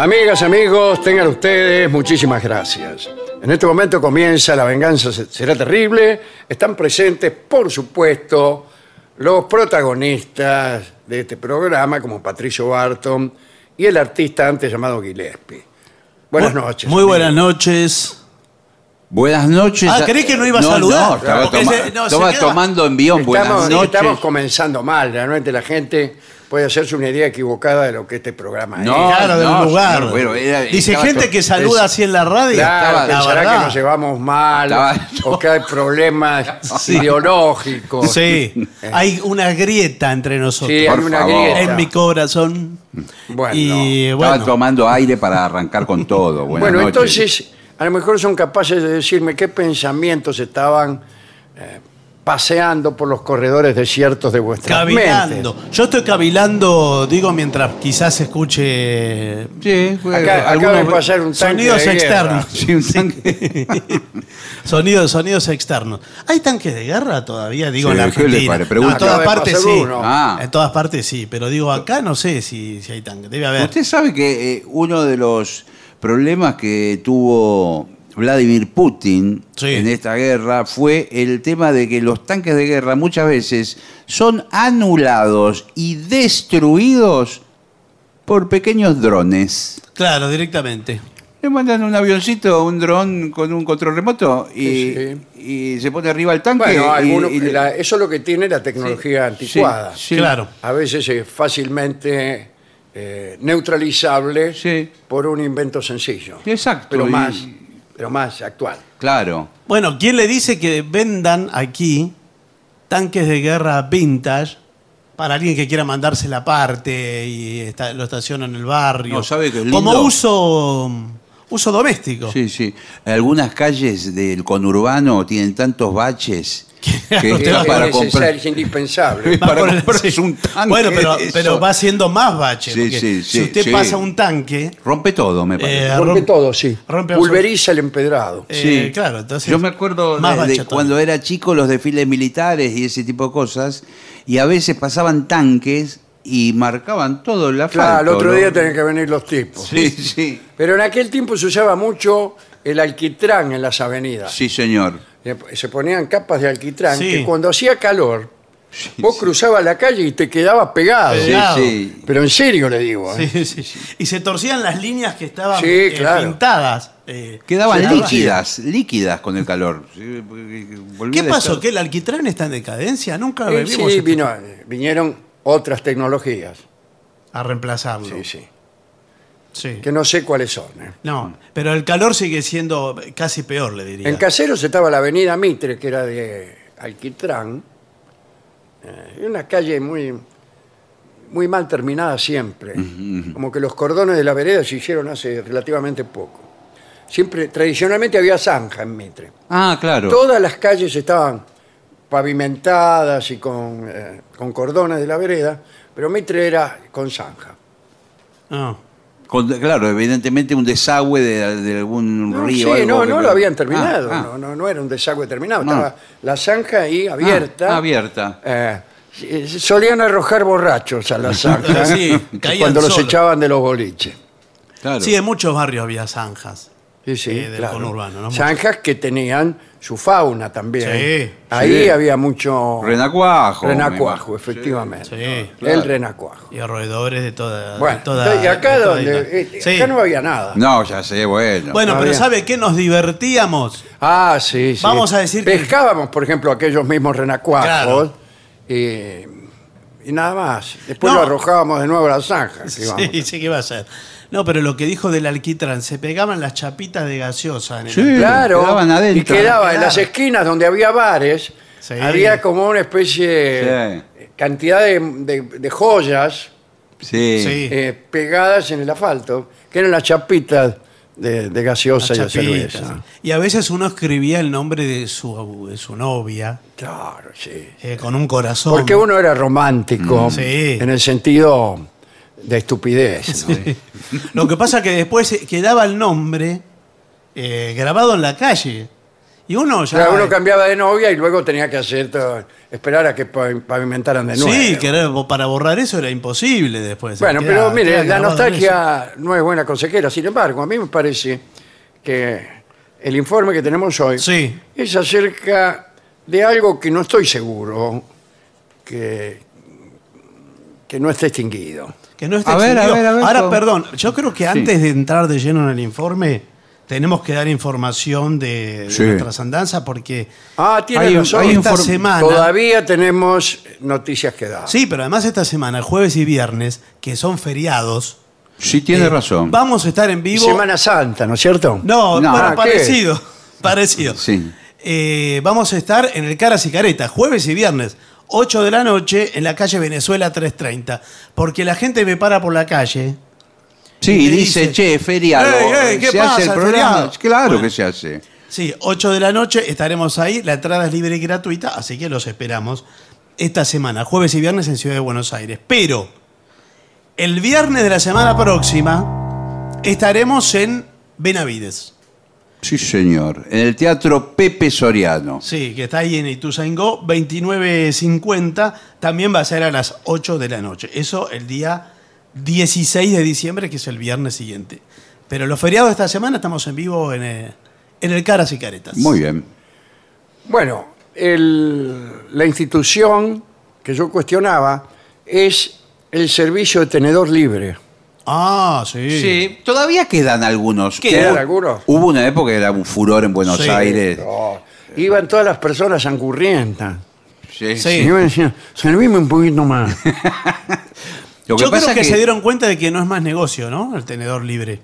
Amigas, amigos, tengan ustedes muchísimas gracias. En este momento comienza La venganza se- será terrible. Están presentes, por supuesto, los protagonistas de este programa, como Patricio Barton y el artista antes llamado Gillespie. Buenas Bu- noches. Muy buenas noches. Buenas noches. Ah, creí que no iba a No, saludar. No, estaba, Porque toma- se- no, se estaba tomando envión. Buenas noches. estamos comenzando mal. Realmente la gente puede hacerse una idea equivocada de lo que este programa No, es. Claro, del no, lugar. señor, bueno, era- Dice estaba gente to- que saluda es- así en la radio. Claro, la pensará verdad. que nos llevamos mal Estaba- o que hay problemas ideológicos. Sí, hay una grieta entre nosotros. Sí, hay Por una favor. grieta. en mi corazón. Bueno, y Estaba bueno, tomando aire para arrancar con todo. Buenas Bueno, noches. entonces, a lo mejor son capaces de decirme qué pensamientos estaban eh, paseando por los corredores desiertos de vuestras cavilando. mentes. Yo estoy cavilando, digo, mientras quizás escuche Sí, Acá, algunos- acaba de pasar un tanque sonidos de guerra. externos. Sí, un tanque. sonidos, sonidos externos. ¿Hay tanques de guerra todavía? Digo, Sí, en la ¿qué le Argentina. pare- No, pregunta? en todas Acaba de partes pasar sí. uno. Ah. En todas partes sí, pero digo, acá no sé si, si hay tanques. Debe haber. Usted sabe que eh, uno de los problemas que tuvo Vladimir Putin Sí. en esta guerra fue el tema de que los tanques de guerra muchas veces son anulados y destruidos por pequeños drones. Claro, directamente. Le mandan un avioncito, un dron con un control remoto y, Sí, y se pone arriba el tanque. Bueno, y- algunos- y le- la- eso es lo que tiene la tecnología anticuada. Sí, sí. Claro. A veces es fácilmente eh, neutralizable Sí. por un invento sencillo. Exacto, Pero y- más, pero más actual. Claro. Bueno, ¿quién le dice que vendan aquí tanques de guerra vintage para alguien que quiera mandarse la parte y está- lo estaciona en el barrio? No, ¿sabe qué es Como uso, uso doméstico. Sí, sí. Algunas calles del conurbano tienen tantos baches que Es, para es comprar. es indispensable. Para por el- comprarse sí. un tanque Bueno, pero, pero va haciendo más baches. Sí, sí, si usted sí. pasa un tanque, Rompe todo, me parece. Eh, Rompe rompe- todo, sí. rompe Pulveriza el empedrado. eh, claro, entonces. Yo me acuerdo más de- de bache todavía. cuando era chico los desfiles militares y ese tipo de cosas, y a veces pasaban tanques y marcaban todo el asfalto. Claro, el otro ¿no? día tienen que venir los tipos. Sí, sí. Pero en aquel tiempo se usaba mucho el alquitrán en las avenidas. Sí, señor. Se ponían capas de alquitrán Sí. que cuando hacía calor, vos cruzabas la calle y te quedabas pegado. Sí, sí. Pero en serio le digo. ¿eh? Sí, sí. Y se torcían las líneas que estaban Sí, eh, claro. pintadas. eh, Quedaban se líquidas, líquidas con el calor. Sí, porque volvía ¿Qué pasó? estar- ¿Que el alquitrán está en decadencia? Nunca Eh, vimos sí, vino- vinieron otras tecnologías. a reemplazarlo. Sí, sí. Sí. Que no sé cuáles son. ¿eh? No, pero el calor sigue siendo casi peor, le diría. En Caseros estaba la avenida Mitre, que era de alquitrán. eh, una calle muy, muy mal terminada siempre. Como que los cordones de la vereda se hicieron hace relativamente poco. Siempre, tradicionalmente había zanja en Mitre. Ah, claro. Todas las calles estaban pavimentadas y con, eh, con cordones de la vereda, pero Mitre era con zanja. Ah. Con- claro, evidentemente un desagüe de, de algún No, río. sí, algo no, que- no lo habían terminado, Ah, ah. No, no, no era un desagüe terminado, No. estaba la zanja ahí abierta. Ah, abierta. Eh, sí, solían arrojar borrachos a la zanja Sí, caían cuando los echaban de los boliches. Claro. Sí, en muchos barrios había zanjas. Sí, sí, Eh, del claro. conurbano, ¿no? Zanjas que tenían su fauna también. Sí, Ahí sí. había mucho Renacuajo. renacuajo, me- efectivamente. Sí. El renacuajo. Y roedores de toda. de Bueno, toda- y acá de toda donde eh, Sí. acá no había nada. No, ya sé, bueno. Bueno, No pero había. ¿sabe qué? Nos divertíamos. Ah, sí, sí. Vamos a decir que- Pescábamos, por ejemplo, aquellos mismos renacuajos y, y nada más. Después No. lo arrojábamos de nuevo a la zanja. que íbamos. Sí, sí, ¿qué va a ser? No, pero lo que dijo del alquitrán, se pegaban las chapitas de gaseosa en el Sí. alquitrán. Claro, Quedaban adentro. y quedaba en las esquinas donde había bares, Sí. había como una especie de cantidad de, de- de joyas Sí. Sí. eh, pegadas en el asfalto, que eran las chapitas de, de gaseosa y de chapitas. cerveza. Y a veces uno escribía el nombre de su, de su novia Claro, sí. eh, con un corazón. Porque uno era romántico Sí. en el sentido de estupidez. ¿no? Lo que pasa que después quedaba el nombre eh, grabado en la calle. Y uno ya. Uno cambiaba de novia y luego tenía que hacer todo, esperar a que pavi- pavimentaran de nuevo. Sí, que era- para borrar eso era imposible después. Bueno, Queda- pero mire, queda la nostalgia no es buena consejera. Sin embargo, a mí me parece que el informe que tenemos hoy Sí. es acerca de algo que no estoy seguro que, que no esté extinguido. Que no esté A ver, a ver, a ver, Ahora, perdón, yo creo que antes de entrar de lleno en el informe, tenemos que dar información de, de Sí. nuestras andanzas porque Ah, tiene Hay- razón. hay esta inform- semana. Todavía tenemos noticias que dar. Sí, pero además esta semana, el jueves y viernes, que son feriados. Sí, tiene eh, razón. Vamos a estar en vivo. Semana Santa, ¿no es cierto? No, No. bueno, Ah, parecido. Parecido. Sí. Eh, vamos a estar en el Caras y Caretas, jueves y viernes, 8 de la noche, en la calle Venezuela 330. Porque la gente me para por la calle. Sí, y y te dice, dice, che, feriado. "Ey, ey, ¿qué ¿Se pasa, hace el el programa? feriado?" Claro Bueno. que se hace. Sí, 8 de la noche estaremos ahí. La entrada es libre y gratuita, así que los esperamos esta semana, jueves y viernes en Ciudad de Buenos Aires. Pero el viernes de la semana próxima estaremos en Benavides. Sí, señor. En el Teatro Pepe Soriano. Sí, que está ahí en Ituzaingó, 29.50. También va a ser a las 8 de la noche. Eso el día 16 de diciembre, que es el viernes siguiente. Pero los feriados de esta semana estamos en vivo en el, en el Caras y Caretas. Muy bien. Bueno, el- la institución que yo cuestionaba es el servicio de tenedor libre. Ah, sí. Sí, todavía quedan algunos. ¿Quedan Hubo- algunos? Hubo una época que era un furor en Buenos Sí. Aires. No, iban todas las personas angurrientas. Sí. Sí. Y yo me decía, servime un poquito más. Lo que Yo pasa creo que, es se dieron cuenta de que no es más negocio, ¿no? El tenedor libre.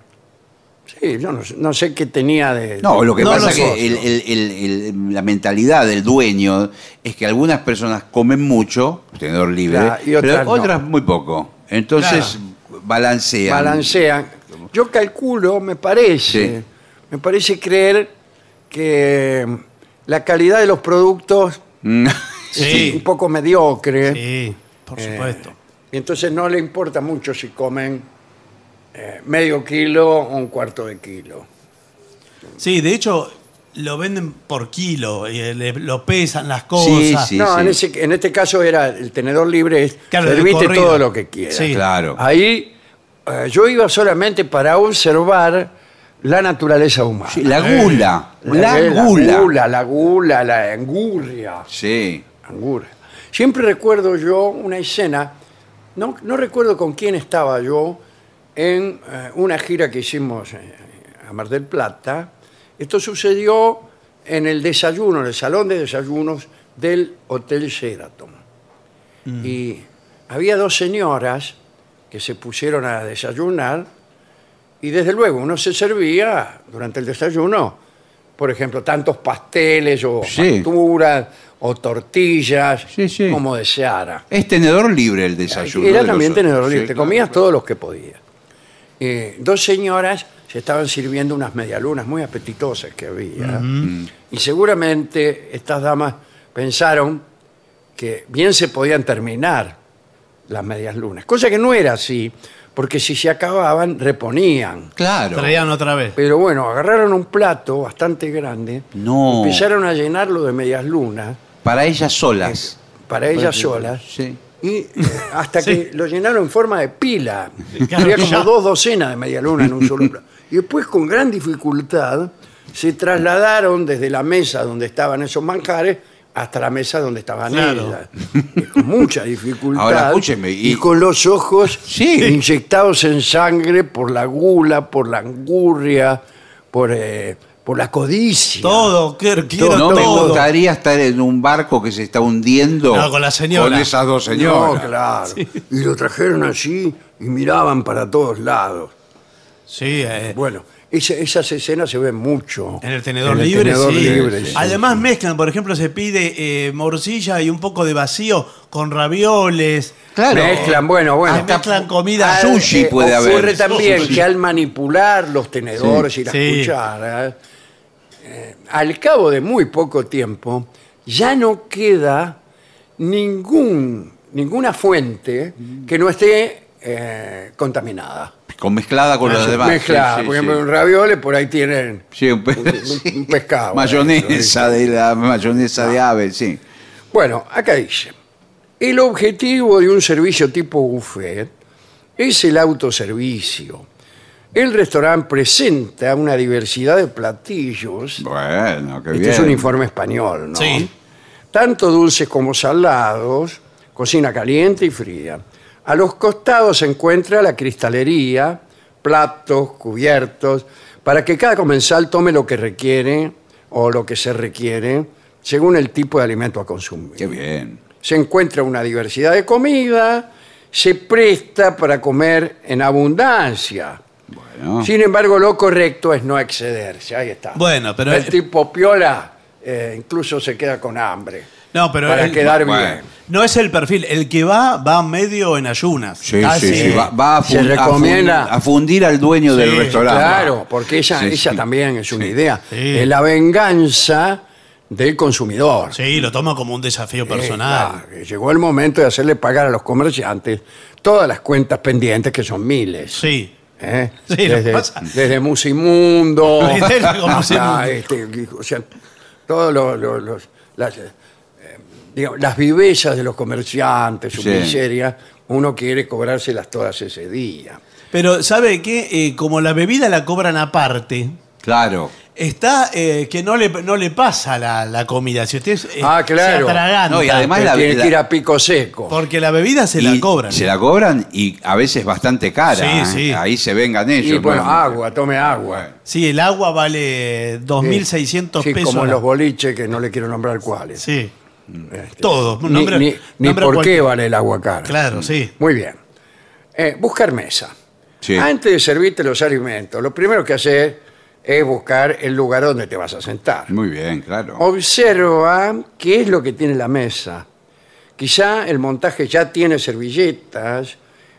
Sí, yo no, sé- no sé qué tenía de... No, lo que No pasa lo es que el- el- el- el- la mentalidad del dueño es que algunas personas comen mucho, tenedor libre, Claro, y otras pero no. otras muy poco. Entonces balancean. balancean. Yo calculo, me parece, Sí. me parece creer que la calidad de los productos Mm. Sí. es un poco mediocre. Sí, por Eh, supuesto. Y entonces no le importa mucho si comen eh, medio kilo o un cuarto de kilo. Sí, de hecho, lo venden por kilo, y le- lo pesan las Sí, cosas. sí. no, En, ese- en este caso era el tenedor libre, es Claro, de serviste corrido. todo lo que quieras. Sí. Claro. Ahí eh, yo iba solamente para observar la naturaleza humana. Sí, la gula. La, La gula. gula, la gula, la angurria. Sí. Angura. Siempre recuerdo yo una escena, no, no recuerdo con quién estaba yo, en eh, una gira que hicimos eh, a Mar del Plata. Esto sucedió en el desayuno, en el salón de desayunos del Hotel Sheraton. Y había dos señoras que se pusieron a desayunar y desde luego uno se servía durante el desayuno, por ejemplo, tantos pasteles o Sí. facturas o tortillas, Sí, sí. como deseara. Es tenedor libre el desayuno. Era los también otros. tenedor libre, Sí, te claro, comías claro. todos los que podías. Eh, dos señoras se estaban sirviendo unas medialunas muy apetitosas que había. Y seguramente estas damas pensaron que bien se podían terminar las medias lunas, cosa que no era así, porque si se acababan, reponían. Claro. Traían otra vez. Pero bueno, agarraron un plato bastante grande, No. empezaron a llenarlo de medias lunas Para ellas solas. para ellas solas. Sí. Y eh, hasta que lo llenaron en forma de pila. Claro, Había ya. como dos docenas de media luna en un solo plato. Y después, con gran dificultad, se trasladaron desde la mesa donde estaban esos manjares hasta la mesa donde estaban Claro. ellas. Y con mucha dificultad. Ahora, escúcheme, y- y, con los ojos Sí. inyectados en sangre por la gula, por la angurria, por, eh, por la codicia. Todo, quiero, quiero No me todo. gustaría estar en un barco que se está hundiendo No, con la señora. con esas dos No, señoras. claro. Y lo trajeron así y miraban para todos lados. Sí, eh, Bueno, esa- esas escenas se ven mucho. en el tenedor En el libre, tenedor sí. libre, sí. Además mezclan, por ejemplo, se pide eh, morcilla y un poco de vacío con ravioles. Claro. Mezclan, bueno, bueno. Hasta mezclan comida. Al- Sushi puede ocurre haber. también Sushi. que al manipular los tenedores Sí. y las Sí. cucharas, eh, al cabo de muy poco tiempo, ya no queda ningún, ninguna fuente que no esté eh, contaminada. Con mezclada con los demás. Mezclada. Sí, sí, Por ejemplo, sí. en ravioles por ahí tienen Sí, un, pe- un- pescado. Mayonesa de la mayonesa de ave, sí. Bueno, acá dice, el objetivo de un servicio tipo buffet es el autoservicio. El restaurante presenta una diversidad de platillos. Bueno, qué Este bien. es un informe español, ¿no? Sí. Tanto dulces como salados, cocina caliente y fría. A los costados se encuentra la cristalería, platos, cubiertos, para que cada comensal tome lo que requiere o lo que se requiere según el tipo de alimento a consumir. Qué bien. Se encuentra una diversidad de comida, se presta para comer en abundancia. Bueno. Sin embargo, lo correcto es no excederse. Ahí está. Bueno, pero- El tipo piola eh, incluso se queda con hambre. No, pero para el- quedar bueno. bien. No es el perfil. El que va, va medio en ayunas. Sí, Casi. sí, sí. Va, va a, Se fun- a recomienda- a fundir al dueño del restaurante. Claro, porque esa, Sí, esa también es una Sí. idea. Sí. Es la venganza del consumidor. Sí, lo toma como un desafío Eh, personal. claro, que llegó el momento de hacerle pagar a los comerciantes todas las cuentas pendientes, que son miles. Sí. ¿Eh? Sí, lo desde, pasa. desde Musimundo, hasta, Musimundo. este, o sea, todos los, los- los- las, eh, digamos, las vivezas de los comerciantes, su Sí. miseria, uno quiere cobrárselas todas ese día. Pero, ¿sabe qué? Eh, como la bebida la cobran aparte, Claro. Está eh, que no le, no le pasa la, la comida. Si usted eh, Ah, claro. se atraganta, No, y además la- tiene que ir a pico seco. porque la bebida se Y la cobran. Se la cobran y a veces bastante cara. Sí, ¿eh? sí. Ahí se vengan ellos. y bueno, ¿no? agua, tome agua. Sí, el agua vale 2.600 Sí, pesos. como en la- los boliches, que no le quiero nombrar cuáles. Sí, Este, todo. Ni, Nombre- ni- por cualquier- qué vale el agua cara. Claro, sí. Muy bien. Eh, buscar mesa. Sí. Antes de servirte los alimentos, lo primero que hacer es buscar el lugar donde te vas a sentar. Muy bien, claro. Observa qué es lo que tiene la mesa. Quizá el montaje ya tiene servilletas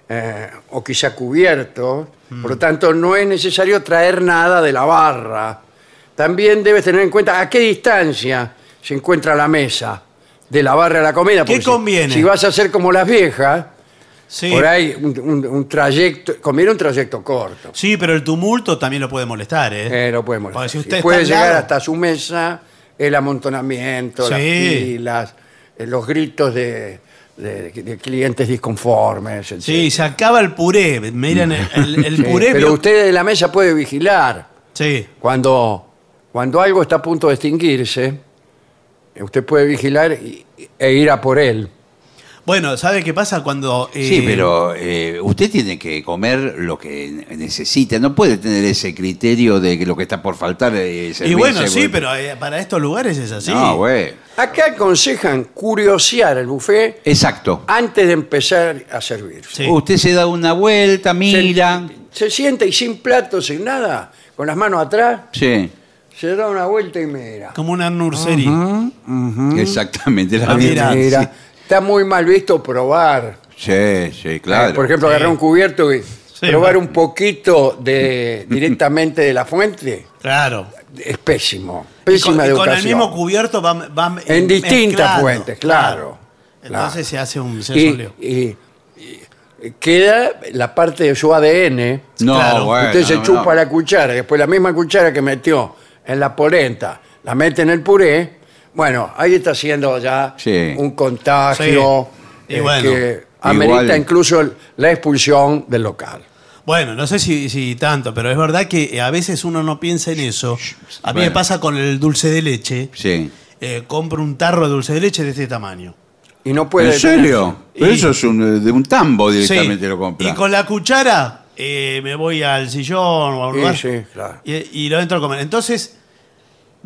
eh, o quizá cubiertos, por lo tanto no es necesario traer nada de la barra. También debes tener en cuenta a qué distancia se encuentra la mesa de la barra de la comida. ¿Qué porque si- conviene? Si, vas a hacer como las viejas, Sí. por ahí un, un- un trayecto, conviene un trayecto corto. Sí, pero el tumulto también lo puede molestar, ¿eh? Eh, no puede molestar. Porque si Sí, usted está puede al llegar lado- hasta su mesa, el amontonamiento, las Sí. filas, eh, los gritos de, de- de clientes disconformes. Sí, etc. se acaba el puré. Miren, el, el- el Sí, puré. pero vio- usted de la mesa puede vigilar Sí. Cuando, cuando algo está a punto de extinguirse, eh, usted puede vigilar y- e ir a por él. Bueno, ¿sabe qué pasa cuando... eh, Sí, pero eh, usted tiene que comer lo que necesita. No puede tener ese criterio de que lo que está por faltar eh, Y servirse, bueno, sí, pero eh, para estos lugares es así. No, güey. Acá aconsejan curiosear el buffet Exacto. antes de empezar a servirse. Sí. Usted se da una vuelta, mira. Se, se sienta y sin plato, sin nada, con las manos atrás, Sí, se da una vuelta y mira. Como una nursería. exactamente. La Ah. Mira, está muy mal visto probar. Sí, sí, claro. Eh, por ejemplo, Sí. agarrar un cubierto y probar un poquito de directamente de la fuente Claro. es pésimo. Y con, Pésima y con el mismo cubierto van, van En distintas mezclando. fuentes, claro, Entonces claro. se hace un y, sensoneo. y- y queda la parte de su ADN. No, Claro. bueno, Usted se no, chupa no. la cuchara, y después la misma cuchara que metió en la polenta, la mete en el puré. Bueno, ahí está haciendo ya Sí. un contagio Sí. Y bueno. que amerita Igual. incluso la expulsión del local. Bueno, no sé si, si tanto, pero es verdad que a veces uno no piensa en eso. A mí me Bueno. pasa con el dulce de leche. Sí. Eh, compro un tarro de dulce de leche de este tamaño. Y no puede ¿En serio? Pero Y- eso es un, de un tambo directamente Sí. lo compra. Y con la cuchara eh, me voy al sillón o a un Sí, lugar sí, claro. y, y lo entro a comer. Entonces,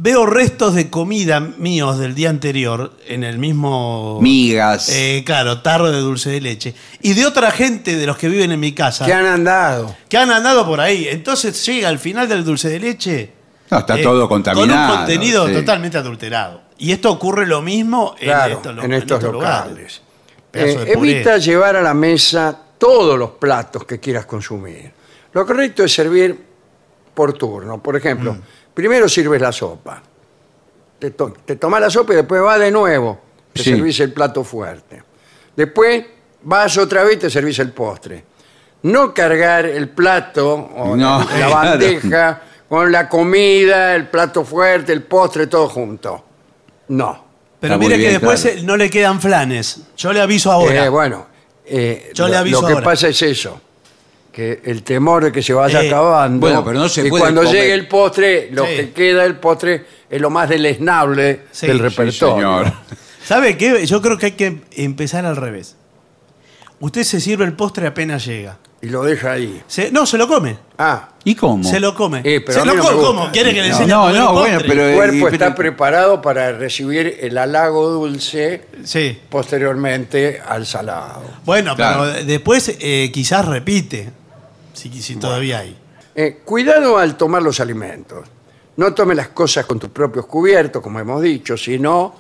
veo restos de comida míos del día anterior en el mismo... Migas. eh, claro, tarro de dulce de leche. Y de otra gente de los que viven en mi casa. ¿Qué han andado? que han andado por ahí. Entonces llega al final del dulce de leche. eh, No, está todo contaminado, Con un contenido sí. totalmente adulterado. Y esto ocurre lo mismo Claro, en estos, lo- en estos locales. Pedazo Eh, de puré. evita llevar a la mesa todos los platos que quieras consumir. Lo correcto es servir por turno. Por ejemplo, Mm. Primero sirves la sopa. Te, to- te tomas la sopa y después vas de nuevo. Te Sí. servís el plato fuerte. Después vas otra vez y te servís el postre. No cargar el plato o No, la, la claro. bandeja con la comida, el plato fuerte, el postre, todo junto. No. Pero Está muy mire que bien, después claro. eh, no le quedan flanes. Yo le aviso ahora. Eh, bueno, eh, Yo le lo- aviso lo que ahora. pasa es eso, que el temor de que se vaya Eh, acabando. bueno, pero no se y puede cuando comer. llegue el postre, lo Sí. que queda del postre es lo más deleznable Sí, del sí, repertorio. señor. ¿Sabe qué? Yo creo que hay que empezar al revés. Usted se sirve el postre apenas llega. Y lo deja ahí. Se- no, se lo come. Ah, ¿Y cómo? Se lo come. Eh, pero se a mí lo no come. gusta. ¿Cómo? ¿Quiere que le No, enseñe a no, comer no, bueno, postre? pero- el Eh, cuerpo pero- está preparado para recibir el halago dulce Sí. posteriormente al salado. Bueno, Claro. pero después eh, quizás repite. Si, si todavía hay. Eh, cuidado al tomar los alimentos. No tome las cosas con tus propios cubiertos, como hemos dicho, sino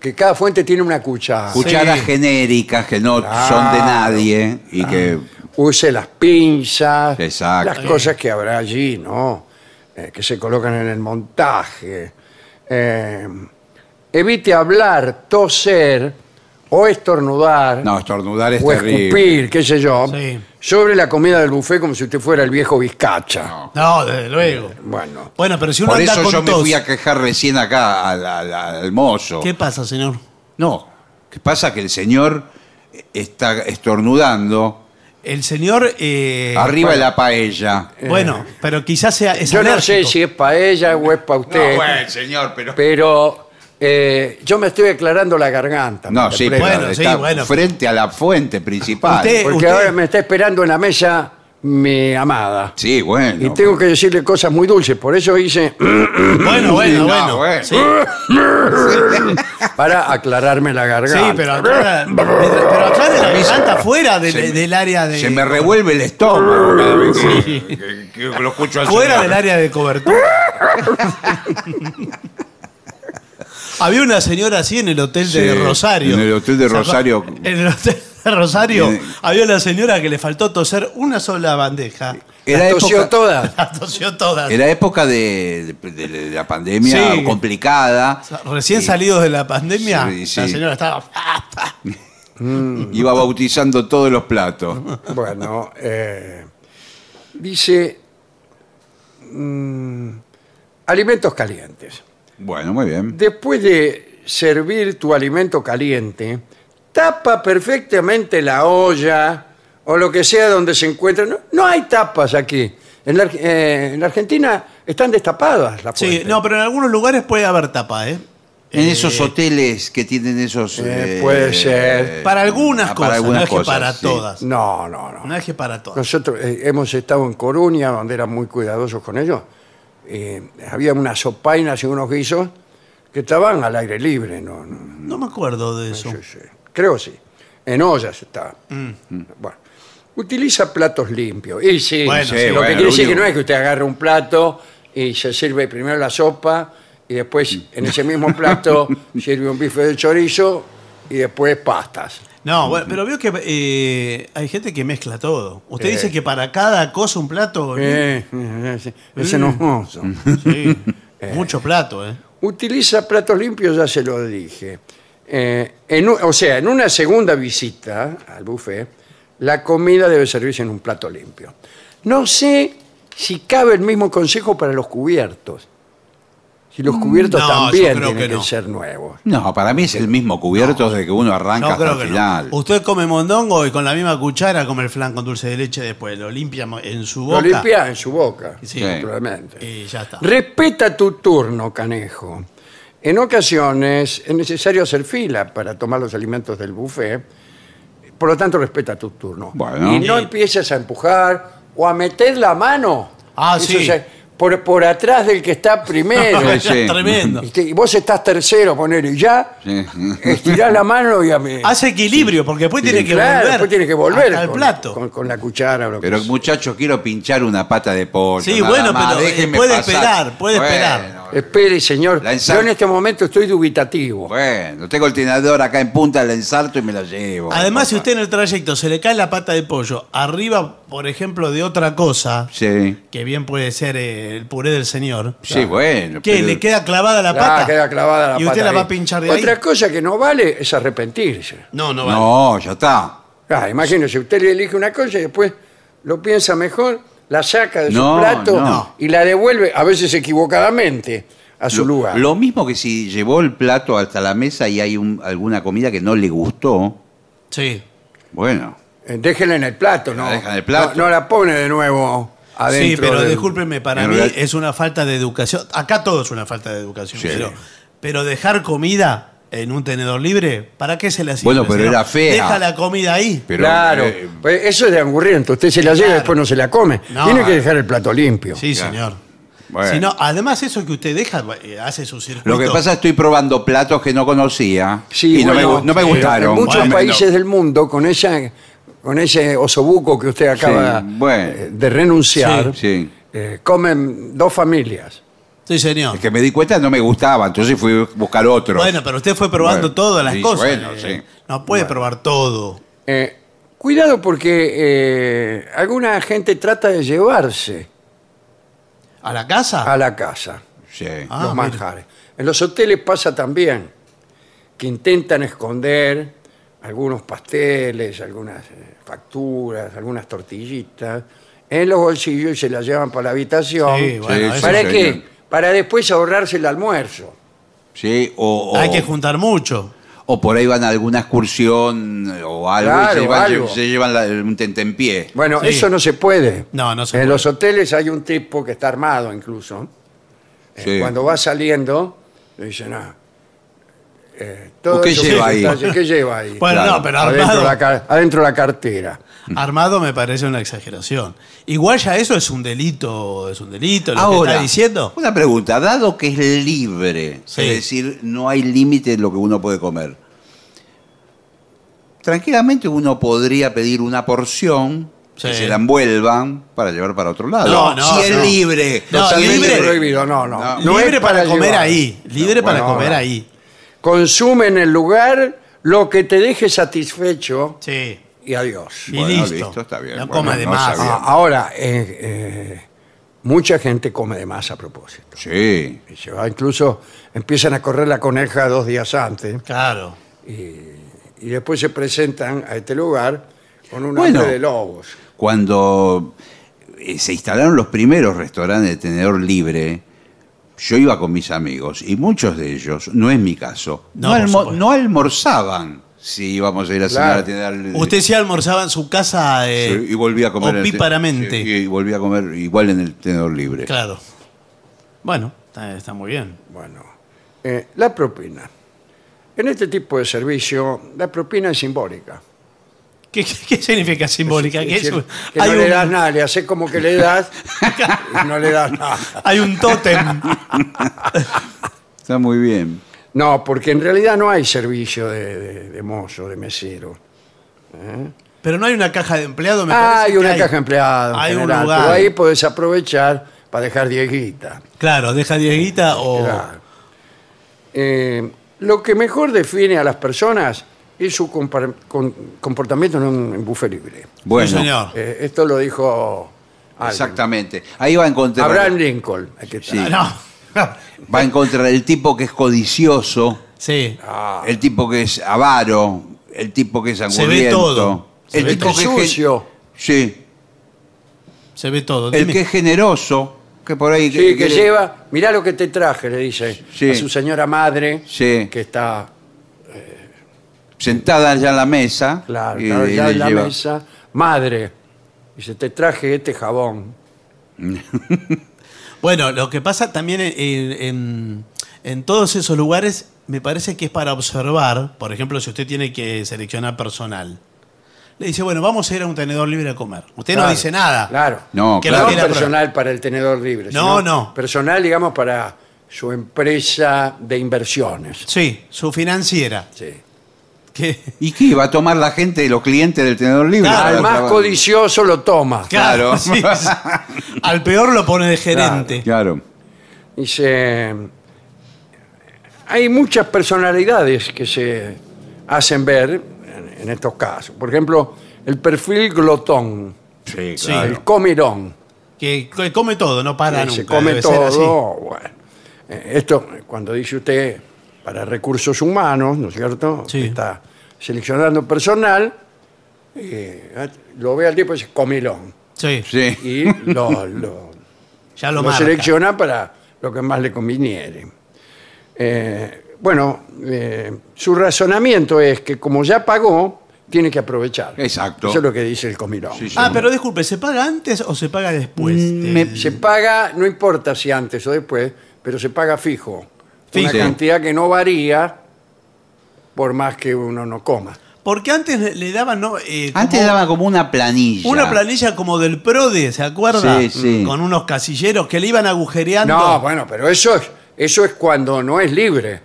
que cada fuente tiene una cuchara. Cucharas Sí. genéricas que no Claro. son de nadie y que use las pinzas, Exacto. las cosas que habrá allí, ¿no? Eh, que se colocan en el montaje. Eh, evite hablar, toser o estornudar no estornudar es o terrible. escupir, qué sé yo, Sí. sobre la comida del buffet como si usted fuera el viejo Vizcacha. No, desde luego. Bueno, Bueno, pero si uno Por anda eso con yo me tos, fui a quejar recién acá al, al- al mozo. ¿Qué pasa, señor? No, ¿qué pasa? Que el señor está estornudando El señor. eh, arriba de la paella. Bueno, pero quizás sea. Es yo no sé alérgico. si es para ella o es para usted, No, bueno, señor, pero... pero eh, yo me estoy aclarando la garganta. No, sí, interpreta. pero Bueno, sí, está bueno. frente a la fuente principal. Usted- Porque usted- ahora me está esperando en la mesa mi amada. Sí, bueno. Y tengo que decirle cosas muy dulces, por eso hice Bueno, bueno, No, bueno. bueno. Sí, para aclararme la garganta. sí, pero aclara, pero aclare la garganta fuera del, Se del área de. Se me revuelve el estómago cada vez que, que- que lo escucho al Fuera señor. del área de cobertura. Había una señora así en el hotel de Sí, Rosario. en el hotel de. Rosario. En el hotel de Rosario Tiene- había una señora que le faltó toser una sola bandeja. Era Las tosió época, todas. La tosió todas. era época de, de- de- de la pandemia Sí. complicada. Recién Y salidos de la pandemia, Sí, sí. la señora estaba. Iba bautizando todos los platos. Bueno, eh, dice mm, alimentos calientes. Bueno, muy bien. Después de servir tu alimento caliente, tapa perfectamente la olla o lo que sea donde se encuentra. No, no hay tapas aquí. En la, Ar- eh, en la Argentina están destapadas las Sí, fuentes. no, pero en algunos lugares puede haber tapa, ¿eh? En Eh, esos hoteles que tienen esos... Eh, puede ser. Para algunas ah, cosas, para algunas no es que cosas, para sí. todas. No, no, no. No es que para todas. Nosotros eh, hemos estado en Coruña, donde eran muy cuidadosos con ellos. Eh, había unas sopainas y unos guisos que estaban al aire libre. No, no, No me acuerdo de eso. sí, sí. Creo sí. En ollas estaban. Mm. Bueno. Utiliza platos limpios. Y sí, Bueno, sí, sí, lo bueno, que quiere lo decir que único- no es que usted agarre un plato y se sirve primero la sopa y después en ese mismo plato sirve un bife de chorizo y después pastas. No, bueno, pero veo que eh, hay gente que mezcla todo. Usted Eh. dice que para cada cosa un plato. Eh, eh, ese- ese no es Sí, mucho plato, ¿eh? Utiliza platos limpios, ya se lo dije. Eh, en un- o sea, en una segunda visita al buffet, la comida debe servirse en un plato limpio. No sé si cabe el mismo consejo para los cubiertos. Si los cubiertos no, yo también creo tienen que que, no. ser nuevos. No, para mí es el mismo cubierto desde que uno arranca No hasta el final. no. Usted come mondongo y con la misma cuchara come el flan con dulce de leche después. Lo limpia en su Lo boca. limpia en su boca, Sí. naturalmente. Y ya está. Respeta tu turno, canejo. En ocasiones es necesario hacer fila para tomar los alimentos del buffet, por lo tanto respeta tu turno. Bueno. Y no empieces a empujar o a meter la mano. Ah, Eso sí. se- por, por atrás del que está primero. Sí, sí. Tremendo. Y, te- y vos estás tercero, ponele, y ya Sí. estirás la mano y a mí. Hace equilibrio, porque después tiene que Claro, volver. después tiene que volver con, plato. Con, con la cuchara o lo que Pero sea. muchacho, quiero pinchar una pata de pollo. Sí, nada bueno, más, pero, eh, déjeme puede pasar. esperar, puede Bueno, esperar. Espere, señor. La ensa- Yo en este momento estoy dubitativo. Bueno, tengo el tenedor acá en punta, la ensarto y me la llevo. Además, si usted en el trayecto se le cae la pata de pollo arriba, por ejemplo, de otra cosa, Sí, que bien puede ser eh, el puré del señor, sí, bueno. ¿qué? pero- ¿Le queda clavada la Ah, pata? queda clavada la ¿Y usted pata la va ahí. a pinchar de ahí? Otra cosa que no vale es arrepentirse. No, no vale. No, ya está. Ah, imagínese, usted le elige una cosa y después lo piensa mejor, la saca de No, su plato no. y la devuelve, a veces equivocadamente, a su lugar. lo mismo que si llevó el plato hasta la mesa y hay un- alguna comida que no le gustó. Sí. Bueno, Eh, Déjela en el plato, ¿no? La deja en el plato. No, no la pone de nuevo adentro. Sí, pero del- discúlpeme, para mí es una falta de educación. Acá todo es una falta de educación. Sí. Pero, pero dejar comida en un tenedor libre, ¿para qué se le hacía? Bueno, pero era fea. Deja la comida ahí. pero. claro, eh, pues eso es de angurriento. Usted se la lleva y Claro. después no se la come. No. Tiene que dejar el plato limpio. Sí, Claro. señor. Bueno. Si no, además eso que usted deja, eh, hace su circuito. Lo que pasa es que estoy probando platos que no conocía Sí, y no, me, no me sí, gustaron. En muchos Bueno, países no. del mundo, con esa con ese osobuco que usted acaba Sí, bueno. eh, de renunciar, Sí, sí. eh, comen dos familias. Sí, señor. Es que me di cuenta no me gustaba, entonces fui a buscar otro. Bueno, pero usted fue probando Bueno, todas las sí, cosas. bueno, eh, sí. No puede probar todo. Eh, cuidado porque eh, alguna gente trata de llevarse ¿A la casa? a la casa Sí. Ah, los mire. manjares. En los hoteles pasa también que intentan esconder algunos pasteles, algunas eh, facturas, algunas tortillitas en los bolsillos y se las llevan para la habitación. Sí, bueno, Sí, eso- sí. ¿Para señor. qué? Para después ahorrarse el almuerzo. Sí, o, o- Hay que juntar mucho. o por ahí van a alguna excursión o algo Claro, y se llevan, algo. se llevan la- un tentempié. Bueno, Sí. eso no se puede. No, no se En puede. los hoteles hay un tipo que está armado incluso. Eh, Sí. Cuando va saliendo, le dicen, ah, eh, todo ¿O qué eso lleva que ahí? está- ¿Qué lleva ahí? Bueno, Claro. no, pero adentro, armado, la, ca- adentro la cartera. armado me parece una exageración. Igual ya eso es un delito, es un delito, lo que está diciendo. una pregunta, dado que es libre, Sí. es decir, no hay límite en lo que uno puede comer, tranquilamente uno podría pedir una porción que Sí. se la envuelvan para llevar para otro lado. No, no, si es no. libre. No, Totalmente libre- prohibido, no, no. No. No libre es para, comer llevar. ahí, libre No, para bueno, comer ahí. Consume en el lugar lo que te deje satisfecho Sí. y adiós. Y Bueno, listo. listo, está bien. No Bueno, coma de no más. sabía. Ah, ahora, eh, eh, mucha gente come de más a propósito. Sí. Y se va, incluso empiezan a correr la coneja dos días antes Claro. y después se presentan a este lugar con un Bueno. hambre de lobos. Cuando eh, se instalaron los primeros restaurantes de tenedor libre, yo iba con mis amigos y muchos de ellos, no es mi caso, no, almo- no almorzaban si íbamos a ir a cenar Claro. a tener Usted sí almorzaba en su casa eh, Sí, y volvía a comer opíparamente. sí, y volvía a comer igual en el tenedor libre. Claro. Bueno, está, está muy bien. Bueno, eh, la propina. En este tipo de servicio, la propina es simbólica. ¿Qué, qué- qué significa simbólica? Es Que, decir, es un- que hay, no le un, das nada, le haces como que le das y no le das nada. hay un tótem. Está muy bien. No, porque en realidad no hay servicio de, de- de mozo, de mesero. Pero no hay una caja de empleado. Me Ah, parece hay que una hay. caja empleada. en Hay un general, lugar. Pero ahí podés aprovechar para dejar dieguita. Claro, deja dieguita o. Claro. Eh, lo que mejor define a las personas es su compar- con- comportamiento en un buffet libre. Bueno, Sí, señor. Eh, esto lo dijo alguien. exactamente. Ahí va a encontrar Abraham Lincoln. Aquí está. Sí. No. va a encontrar el tipo que es codicioso, Sí. Ah, el tipo que es avaro, el tipo que es ve angurriento, todo. Se el ve tipo todo. que es gen- Sucio. sí, Se ve todo. el Dime. que es generoso, que por ahí sí, que lleva, mirá lo que te traje, le dice Sí. a su señora madre, Sí. que está, sentada allá en la mesa claro, y- ya en la lleva- mesa, madre, dice, te traje este jabón. Bueno, lo que pasa también en, en- en todos esos lugares, me parece que es para observar, por ejemplo, si usted tiene que seleccionar personal. Le dice, bueno, vamos a ir a un tenedor libre a comer. Usted no Claro, dice nada. Claro. No, Que no claro. probar. personal para el tenedor libre. No, sino no. Personal, digamos, para su empresa de inversiones. Sí, su financiera. Sí. ¿Y qué? ¿Va a tomar la gente, los clientes del tenedor libre? Claro, Al más codicioso lo toma. Claro. sí, sí. Al peor lo pone de gerente. Claro. Dice, hay muchas personalidades que se hacen ver en, en estos casos. Por ejemplo, el perfil glotón, Sí, Sí. el comirón, Que, come todo, no para que nunca. se come debe ser así. todo. Bueno, eh, esto, cuando dice usted para recursos humanos, ¿no es cierto? Sí. Está seleccionando personal, eh, lo ve al tipo y dice comilón. Sí, Sí. Y lo, lo- ya lo, lo selecciona para lo que más le conviniere. Eh, bueno, eh, su razonamiento es que como ya pagó, tiene que aprovechar. Exacto. Eso es lo que dice el comilón. Sí, sí. Ah, pero disculpe, ¿se paga antes o se paga después? Mm, Se paga, no importa si antes o después, pero se paga fijo. Una cantidad que no varía por más que uno no coma. Porque antes le- le daban, ¿no? Eh, Antes como daba como una planilla. Una planilla como del PRODE, ¿se acuerda? Sí, sí. Con unos casilleros que le iban agujereando. No, bueno, pero eso es, eso es cuando no es libre.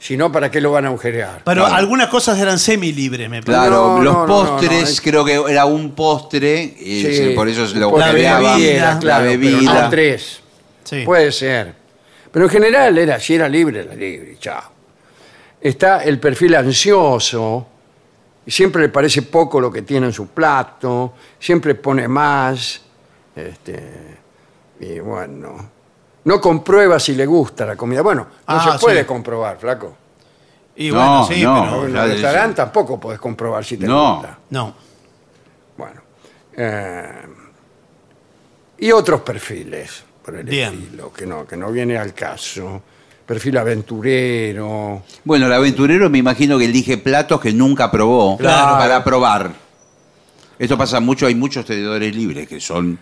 Si no, ¿para qué lo van a agujerear? Pero Claro. algunas cosas eran semilibres, me parece. Claro, No, los no, no, postres, creo que era un postre, y Sí, por eso se lo por La agujereaba. bebida, la claro, pero bebida. tres. Sí. Puede ser. Pero en general era, si era libre, era libre, chao. Está el perfil ansioso, y siempre le parece poco lo que tiene en su plato, siempre pone más, este, y bueno, no comprueba si le gusta la comida. Bueno, no Ah, se puede sí. comprobar, flaco. Y No, bueno, sí, no. pero. En de- restaurante tampoco puedes comprobar si te No. gusta. No. Bueno. eh, y otros perfiles, por el Bien. estilo, que no, que no viene al caso. Perfil aventurero. Bueno, el aventurero me imagino que elige platos que nunca probó Claro. para probar. Esto pasa mucho, hay muchos tenedores libres que son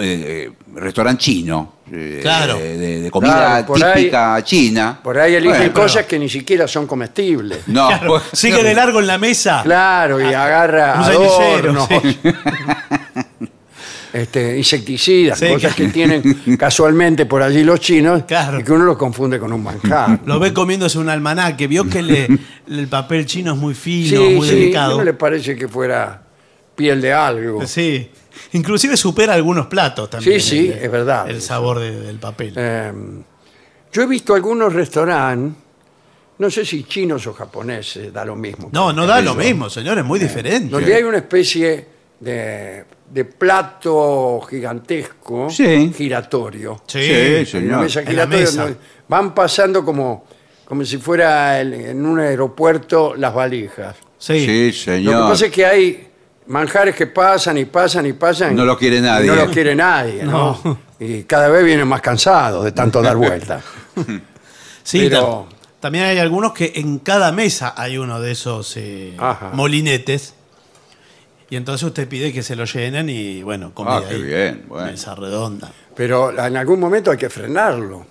eh, restaurante chino, eh, Claro. de, comida Claro, por ahí- típica china. Por ahí eligen Bueno, cosas pero- que ni siquiera son comestibles. No, Claro, sigue de largo en la mesa. Claro, y agarra Un cenicero, adornos, sí. este, insecticidas, Sí, cosas que- tienen casualmente por allí los chinos Claro. y que uno los confunde con un manjar. Lo ve comiéndose un almanaque. Vio que le- el papel chino es muy fino, sí, muy sí, delicado. no le parece que fuera piel de algo. Sí. Inclusive supera algunos platos también. Sí, sí, el- es verdad. El sabor de- del papel. Eh, yo he visto algunos restaurantes, no sé si chinos o japoneses, da lo mismo. No, no da lo mismo, señor, es muy diferente. Donde hay una especie de, de plato gigantesco, Sí. giratorio. Sí, una señor. mesa En la giratoria mesa. donde van pasando como, como si fuera el- en un aeropuerto las valijas. Sí. Sí, Lo señor. que pasa es que hay manjares que pasan y pasan y pasan. No los quiere nadie. y no los quiere nadie, ¿no? Y cada vez vienen más cansados de tanto dar vueltas. Sí, Pero También hay algunos que en cada mesa hay uno de esos eh, Ajá. molinetes. Y entonces usted pide que se lo llenen y bueno, comida Ah, qué ahí. bien, bueno. Mesa redonda. Pero en algún momento hay que frenarlo.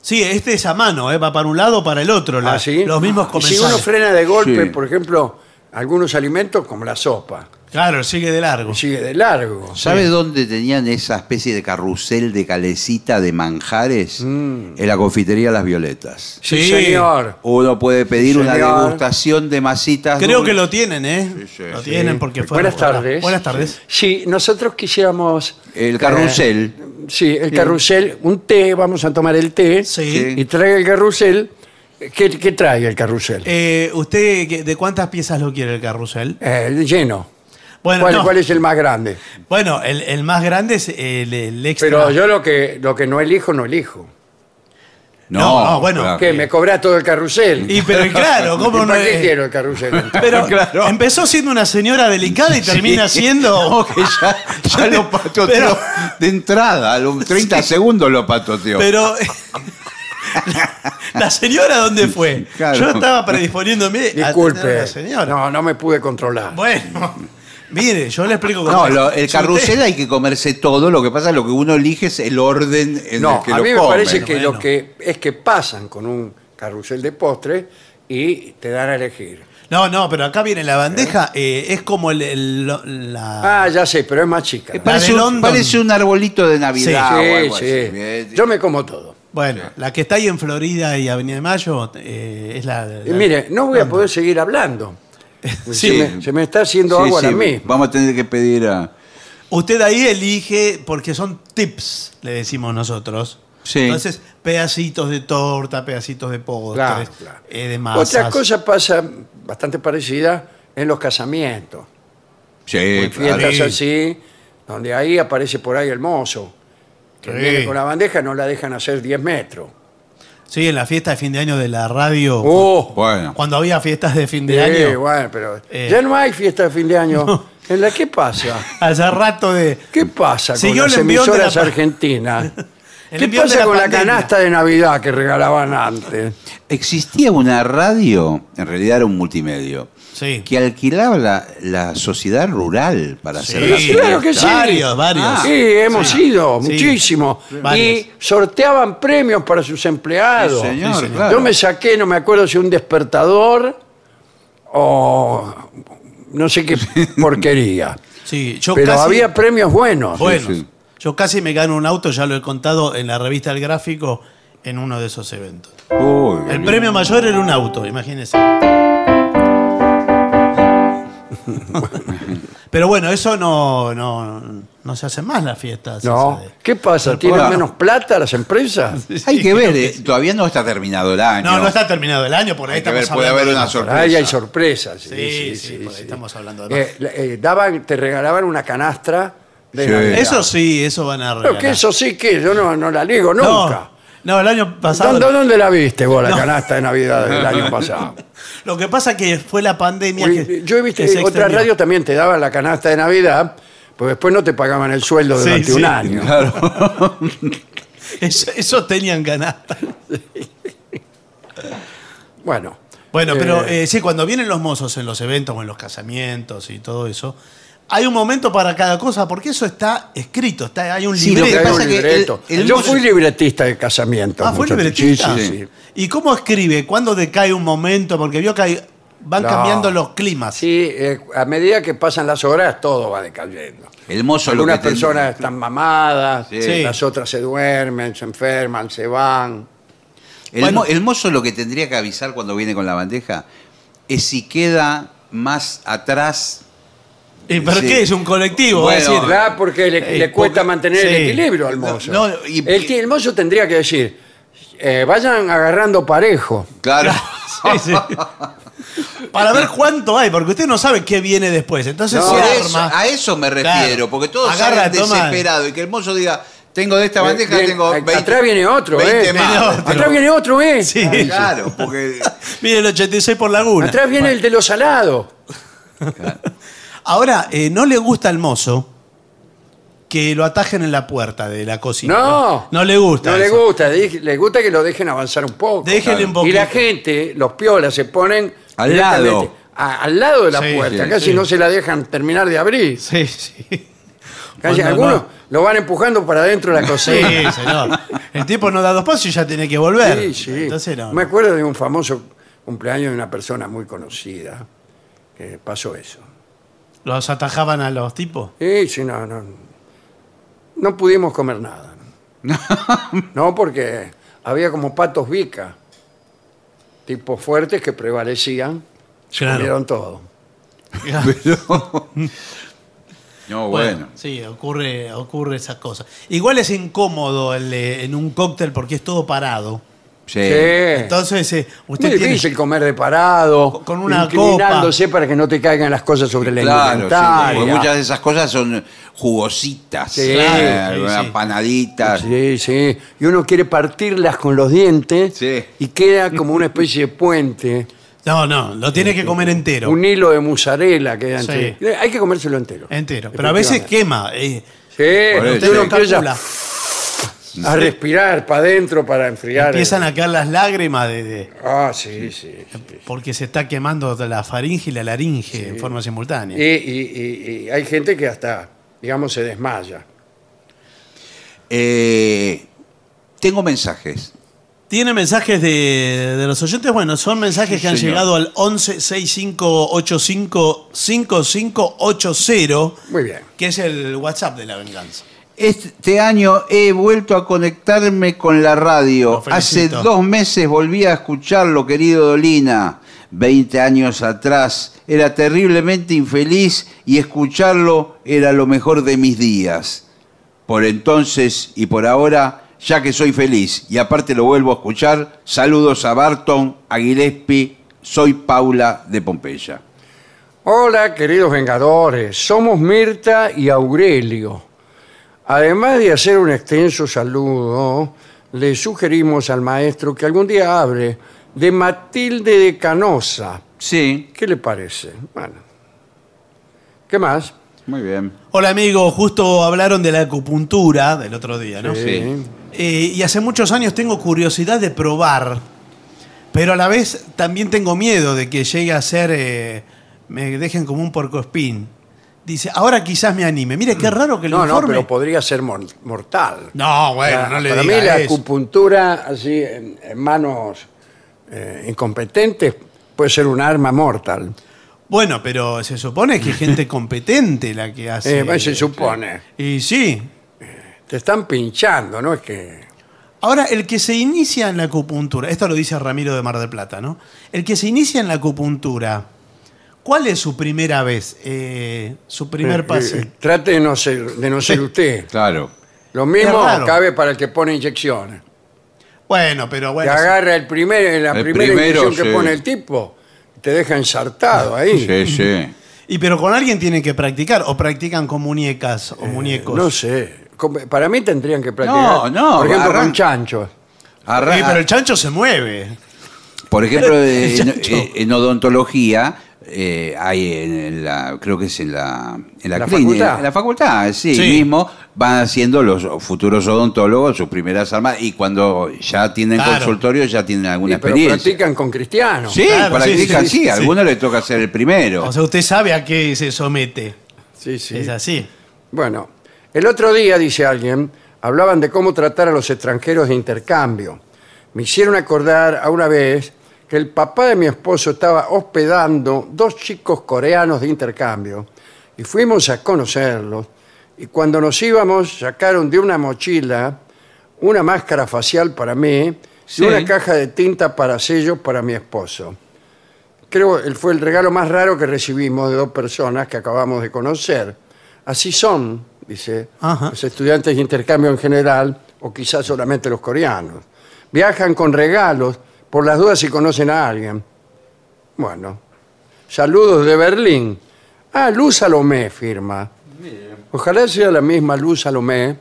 Sí, este es a mano, ¿eh? va para un lado o para el otro. la- ¿Ah, sí? Los mismos Y Si comensales. uno frena de golpe, Sí. por ejemplo, algunos alimentos como la sopa, Claro, sigue de largo. sigue de largo. ¿Sabe dónde tenían esa especie de carrusel de calecita de manjares? En la confitería Las Violetas. Sí, Sí. señor. Uno puede pedir una Señor. degustación de masitas. Creo dulces. que lo tienen, ¿eh? Sí, sí, lo sí. tienen porque fue. Buenas tardes. Buenas tardes. Sí, nosotros quisiéramos... El carrusel. eh, sí, el carrusel, un té, vamos a tomar el té. Sí. Y trae el carrusel. ¿Qué, qué trae el carrusel? Eh, ¿Usted de cuántas piezas lo quiere el carrusel? Eh, lleno. Bueno, ¿Cuál, no. cuál es el más grande? Bueno, el, el más grande es el, el extra. Pero yo lo que, lo que no elijo, no elijo. No, no, bueno, claro. ¿Qué? ¿Me cobra todo el carrusel? Y pero claro, ¿cómo ¿Y no ¿Para qué es? quiero el carrusel? entonces? Pero Claro. empezó siendo una señora delicada y termina siendo. No, que ya, ya lo patoteó Pero- de entrada, a los 30 segundos lo patoteó. Pero. ¿La señora dónde fue? Claro. Yo estaba predisponiéndome atender a Disculpe. la señora. No, no me pude controlar. Bueno, mire, yo le explico cómo no, es. lo- el Si carrusel usted- hay que comerse todo, lo que pasa es lo que uno elige es el orden en No, el que a lo mí me come. parece que Bueno. lo que es que pasan con un carrusel de postre y te dan a elegir. No, no, pero acá viene la bandeja, eh, es como el, el- lo- la... Ah, ya sé, pero es más chica. Eh, Parece de un, London. parece un arbolito de Navidad o sí, algo sí. Bien. Yo me como todo. Bueno, la que está ahí en Florida y Avenida de Mayo eh, es la... Y la- mire, no voy a poder seguir hablando. Sí. Se, me, se me está haciendo Sí, agua sí, a mí. Vamos a tener que pedir a... Usted ahí elige, porque son tips, le decimos nosotros. Sí. Entonces, pedacitos de torta, pedacitos de postres, Claro, claro. eh, de masas. Otra cosa pasa bastante parecida en los casamientos. Sí, en claro. fiestas Sí. así, donde ahí aparece por ahí el mozo. Que Sí. viene con la bandeja, no la dejan hacer 10 metros. Sí, en la fiesta de fin de año de la radio, Oh, Bueno. cuando había fiestas de fin de sí, año, bueno, pero Eh. ya no hay fiesta de fin de año. ¿En la qué pasa? hace rato de... ¿Qué pasa con Siguió las de la emisoras argentinas? El ¿Qué pasa la con la canasta de Navidad que regalaban antes? Existía una radio, en realidad era un multimedio, Sí. que alquilaba la, la sociedad rural para hacer Sí, las claro que sí. Varios, varios. Ah. Sí, hemos ido, Sí. muchísimo. Varios. Y sorteaban premios para sus empleados. Sí, señor, Sí, señor. claro. Yo me saqué, no me acuerdo si un despertador o no sé qué porquería. Sí, yo Pero casi, había premios buenos. Buenos. Sí, sí. Yo casi me gano un auto, ya lo he contado en la revista El Gráfico, en uno de esos eventos. Uy, El premio mayor era un auto, imagínense. Pero bueno, eso no, no, no se hacen más las fiestas. No. esas de- ¿Qué pasa? ¿Tienen menos plata las empresas? Hay que ver, eh, todavía no está terminado el año. No, no está terminado el año, por ahí Hay que estamos ver, puede hablando haber de- una sorpresa. Ahí hay sorpresas. Sí, Sí, sí, sí, por ahí sí. estamos hablando de más. Eh, eh, daban, te regalaban una canastra de Sí. Navidad. Eso sí, eso van a Pero regalar. que eso sí que yo no, no la ligo no, nunca. No, el año pasado. ¿Dónde, dónde la viste vos, la No. canasta de Navidad del año pasado? Lo que pasa que fue la pandemia Uy, que. yo he visto que se otras extendió. radios también te daban la canasta de Navidad, pues después no te pagaban el sueldo Sí, durante sí. un año. Eso, eso tenían ganas. Bueno. Bueno, pero Eh, eh, sí, cuando vienen los mozos en los eventos o en los casamientos y todo eso, hay un momento para cada cosa, porque eso está escrito, está, hay un Sí, lo libreto. que un pasa que libreto. el- el yo fui libretista de casamiento. Ah, ¿fue libretista? Sí, sí, sí. ¿Y cómo escribe? ¿Cuándo decae un momento? Porque vio que hay- van No. cambiando los climas. Sí, eh, a medida que pasan las horas todo va decayendo. El mozo lo Algunas que ten- personas están mamadas, Sí. las otras se duermen, se enferman, se van. El, Bueno. mo- el mozo lo que tendría que avisar cuando viene con la bandeja es si queda más atrás. ¿Y por Sí. qué? Es un colectivo, Bueno, es decir, ¿Verdad? Porque le, Eh, le cuesta porque- mantener el sí. equilibrio al mozo. No, y- el, el mozo tendría que decir, eh, vayan agarrando parejo. Claro. Sí, sí. Para ver cuánto hay, porque usted no sabe qué viene después. Entonces No, se Por Sí, eso, arma. a eso me refiero, Claro. porque todos Agarra, salen toma. desesperados y que el mozo diga, tengo de esta bandeja, Eh, bien, tengo a- 20. atrás viene otro, 20 eh. más. Viene otro. Atrás viene otro, ¿eh? Sí. Ah, Claro, porque Mire el 86 por Laguna. Atrás viene el de los salados. Ahora, eh, no le gusta al mozo que lo atajen en la puerta de la cocina. No. No le gusta. No le eso. gusta. Le gusta que lo dejen avanzar un poco. Déjenle un Y la gente, los piolas, se ponen Al lado. a- al lado de la Sí, puerta. sí, Casi sí. no se la dejan terminar de abrir. Sí, sí. Casi Cuando algunos no- lo van empujando para adentro de la Sí, cocina. señor. El tipo no da dos pasos y ya tiene que volver. Sí, sí. Entonces no. Me no. acuerdo de un famoso cumpleaños de una persona muy conocida que pasó eso. Los atajaban a los tipos. Sí, sí, no, no. No pudimos comer nada. No, porque había como patos vica, tipos fuertes que prevalecían, se Claro. comieron todo. No, bueno. Sí, ocurre, ocurre esa cosa. Igual es incómodo el, eh, en un cóctel porque es todo parado. Sí. Sí. Entonces, eh, Muy usted tiene. difícil comer de parado, Con una inclinándose para que no te caigan las cosas sobre la Claro, sí, porque muchas de esas cosas son jugositas, Sí, eh, sí, sí. panaditas. Sí, sí. Y uno quiere partirlas con los dientes Sí. y queda como una especie de puente, No, no, lo tiene que comer entero. un hilo de mozzarella queda Sí. entre- Hay que comérselo entero. Entero. Pero a veces quema. eh, Sí, Por eso. usted calcula. A respirar para adentro para enfriar. Empiezan a caer las lágrimas de, de- Ah, sí, sí. sí. porque se está quemando la faringe y la laringe en forma simultánea. Y, y- y- y hay gente que hasta, digamos, se desmaya. Eh, tengo mensajes. ¿Tiene mensajes de, de los oyentes? Bueno, son mensajes Sí, que han señor. llegado al 11 6585 5580, Muy bien. que es el WhatsApp de la venganza. Este año he vuelto a conectarme con la radio. Hace dos meses volví a escucharlo, querido Dolina. Veinte años atrás era terriblemente infeliz y escucharlo era lo mejor de mis días. Por entonces y por ahora, ya que soy feliz y aparte lo vuelvo a escuchar, saludos a Barton, a Gillespie, soy Paula de Pompeya. Hola, queridos vengadores. Somos Mirta y Aurelio. Además de hacer un extenso saludo, le sugerimos al maestro que algún día hable de Matilde de Canosa. Sí, ¿Qué le parece? Bueno. ¿Qué más? muy bien. Hola amigo, justo hablaron de la acupuntura del otro día, ¿no? Sí. Eh, y hace muchos años tengo curiosidad de probar, pero a la vez también tengo miedo de que llegue a ser, eh, me dejen como un porcoespín. Dice, ahora quizás me anime. Mire, qué raro que lo No, no, informe. pero podría ser mor- mortal. No, bueno, no le Para diga mí la eso. acupuntura así en, en manos eh, incompetentes puede ser un arma mortal. Bueno, pero se supone que es gente competente la que hace. Eh, bueno, se supone. Y sí. Te están pinchando, ¿no? Es que... Ahora, el que se inicia en la acupuntura, esto lo dice Ramiro de Mar del Plata, ¿no? El que se inicia en la acupuntura, ¿cuál es su primera vez? Eh, su primer eh, pase. eh, trate de no ser, de no ser usted. Claro. Lo mismo cabe para el que pone inyecciones. Bueno, pero Te bueno. agarra el primer, la El primera primero, inyección que sí. pone el tipo, te deja ensartado ahí. Sí, sí. Y pero con alguien tienen que practicar, o practican con muñecas o muñecos. No sé. Para mí tendrían que practicar. No, no, Por ejemplo, con chanchos. Arra- Sí, pero el chancho se mueve. Por ejemplo, en odontología eh, hay en la, creo que es en la, en la, ¿La clínica, facultad? en la facultad, sí, Sí. mismo van haciendo los futuros odontólogos sus primeras armas y cuando ya tienen Claro. consultorio ya tienen alguna Sí, pero experiencia. practican con cristianos. Sí, Claro, practican, sí, sí, sí, sí, a sí. algunos les toca ser el primero. O sea, usted sabe a qué se somete. sí. sí. Es así. Bueno, el otro día, dice alguien, hablaban de cómo tratar a los extranjeros de intercambio. Me hicieron acordar a una vez que el papá de mi esposo estaba hospedando dos chicos coreanos de intercambio y fuimos a conocerlos y cuando nos íbamos sacaron de una mochila una máscara facial para mí Sí. y una caja de tinta para sellos para mi esposo. Creo que fue el regalo más raro que recibimos de dos personas que acabamos de conocer. Así son, dice, Ajá. los estudiantes de intercambio en general, o quizás solamente los coreanos. Viajan con regalos por las dudas si conocen a alguien. Bueno, saludos de Berlín. Ah, Luz Salomé firma. Ojalá sea la misma Luz Salomé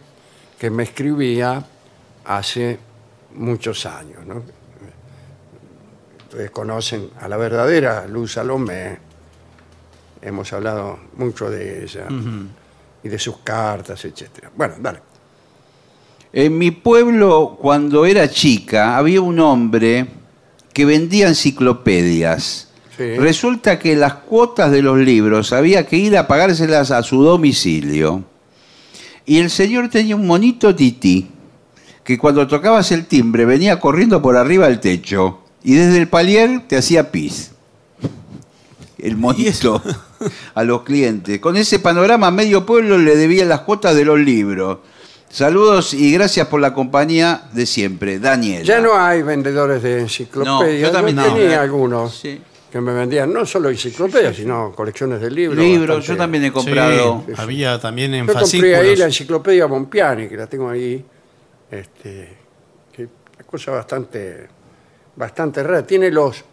que me escribía hace muchos años. ¿no? Ustedes conocen a la verdadera Luz Salomé. Hemos hablado mucho de ella. y de sus cartas, etcétera. Bueno, dale. En mi pueblo, cuando era chica, había un hombre que vendía enciclopedias. Sí. Resulta que las cuotas de los libros había que ir a pagárselas a su domicilio. Y el señor tenía un monito tití que cuando tocabas el timbre venía corriendo por arriba del techo y desde el palier te hacía pis. El monito a los clientes. Con ese panorama, medio pueblo le debía las cuotas de los libros. Saludos y gracias por la compañía de siempre. Daniel. Ya no hay vendedores de enciclopedias. No, yo también no. tenía algunos Sí. que me vendían no solo enciclopedias, sino colecciones de libros. Libros, yo también he comprado. Sí, había también en Yo compré ahí la enciclopedia Bompiani, que la tengo ahí. Este, que es una cosa bastante, bastante rara. Tiene los, eh,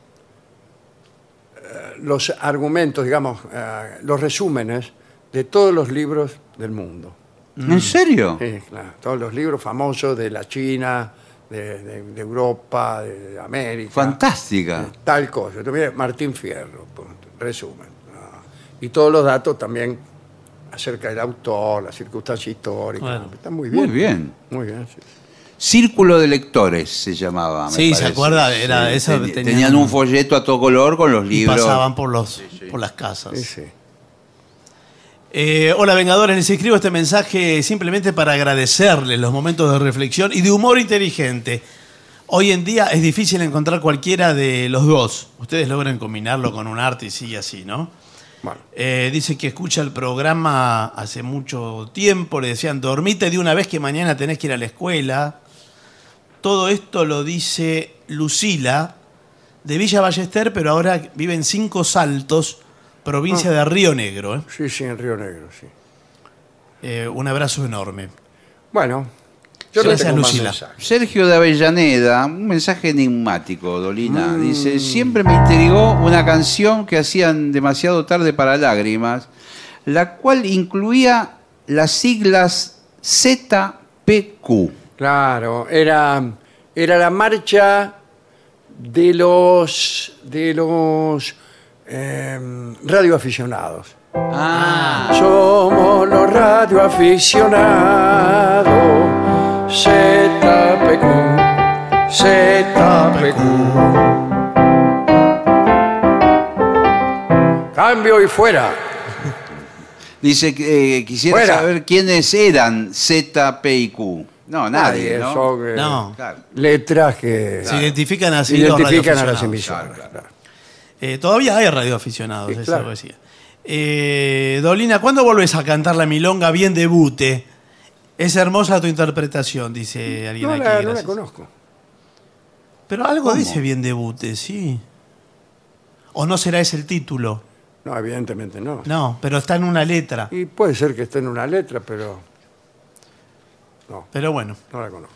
los argumentos, digamos, eh, los resúmenes de todos los libros del mundo. ¿En serio? Sí, claro, todos los libros famosos de la China, de, de- de Europa, de, de América. Fantástica. Tal cosa. También Martín Fierro, punto, resumen. Ah, Y todos los datos también acerca del autor, las circunstancias históricas. Bueno. Está muy bien. Muy bien. Muy bien, sí. Círculo de lectores se llamaba. me Sí, ¿se parece. acuerda? Era Teni- tenían tenían, un- un folleto a todo color con los Y libros. pasaban por, los, por las casas. Sí, sí. Eh, hola Vengadores, les escribo este mensaje simplemente para agradecerles los momentos de reflexión y de humor inteligente. Hoy en día es difícil encontrar cualquiera de los dos. Ustedes logran combinarlo con un arte y sigue así, ¿no? Bueno, Eh, dice que escucha el programa hace mucho tiempo, le decían, dormite de una vez que mañana tenés que ir a la escuela. Todo esto lo dice Lucila, de Villa Ballester, pero ahora vive en Cinco Saltos, provincia de Río Negro. ¿eh? sí, sí, en Río Negro, sí. Eh, un abrazo enorme. Bueno, yo no Gracias, más Lucila. Sergio de Avellaneda, un mensaje enigmático, Dolina. Dice, siempre me intrigó una canción que hacían demasiado tarde para lágrimas, la cual incluía las siglas ZPQ. Claro, era, era la marcha de los, de los eh, radioaficionados. Ah, Somos los radioaficionados, ZPQ, ZPQ. Cambio y fuera. dice que eh, quisiera Fuera. saber quiénes eran ZP y Q. No, nadie, ¿no? son, eh, No. Claro. letras que Se identifican así los identifican a las radioaficionados. emisoras. claro. Eh, todavía hay radioaficionados, Sí, eso claro. decía. Eh, Dolina, ¿cuándo vuelves a cantar la milonga bien debute? Es hermosa tu interpretación, dice alguien No aquí. la, no la conozco. Pero algo dice bien debute, sí. ¿O no será ese el título? No, evidentemente no. No, pero está en una letra. Y puede ser que esté en una letra, pero Pero bueno, no la conozco.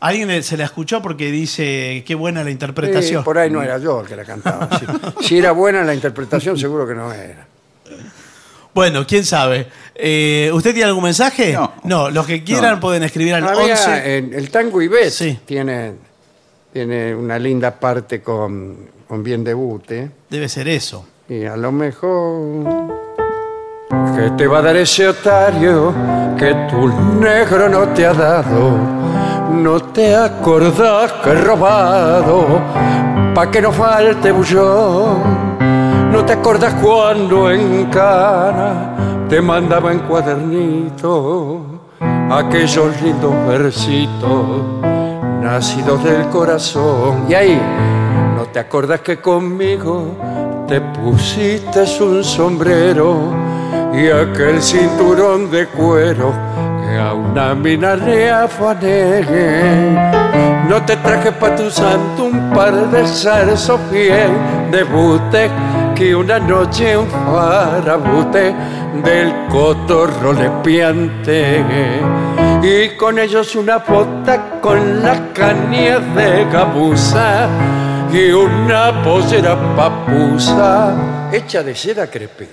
Alguien se la escuchó porque dice qué buena la interpretación. por ahí no era yo el que la cantaba. Si, si era buena la interpretación, seguro que no era. Bueno, quién sabe. Eh, ¿Usted tiene algún mensaje? No. los que quieran No. pueden escribir al Había, 11. en el tango Ibet Sí. tiene, tiene una linda parte con, con bien debute. Debe ser eso. Y a lo mejor que te va a dar ese otario que tu negro no te ha dado. No te acordás que he robado pa' que no falte bullón. No te acordás cuando en cana te mandaba en cuadernito aquellos lindos versitos nacidos del corazón. Y ahí, ¿no te acordás que conmigo te pusiste un sombrero y aquel cinturón de cuero que a una mina le? No te traje pa' tu santo un par de zarzos bien de bute que una noche un farabute del cotorro le piante y con ellos una bota con la caña de gabuza y una posera papusa hecha de seda crepé.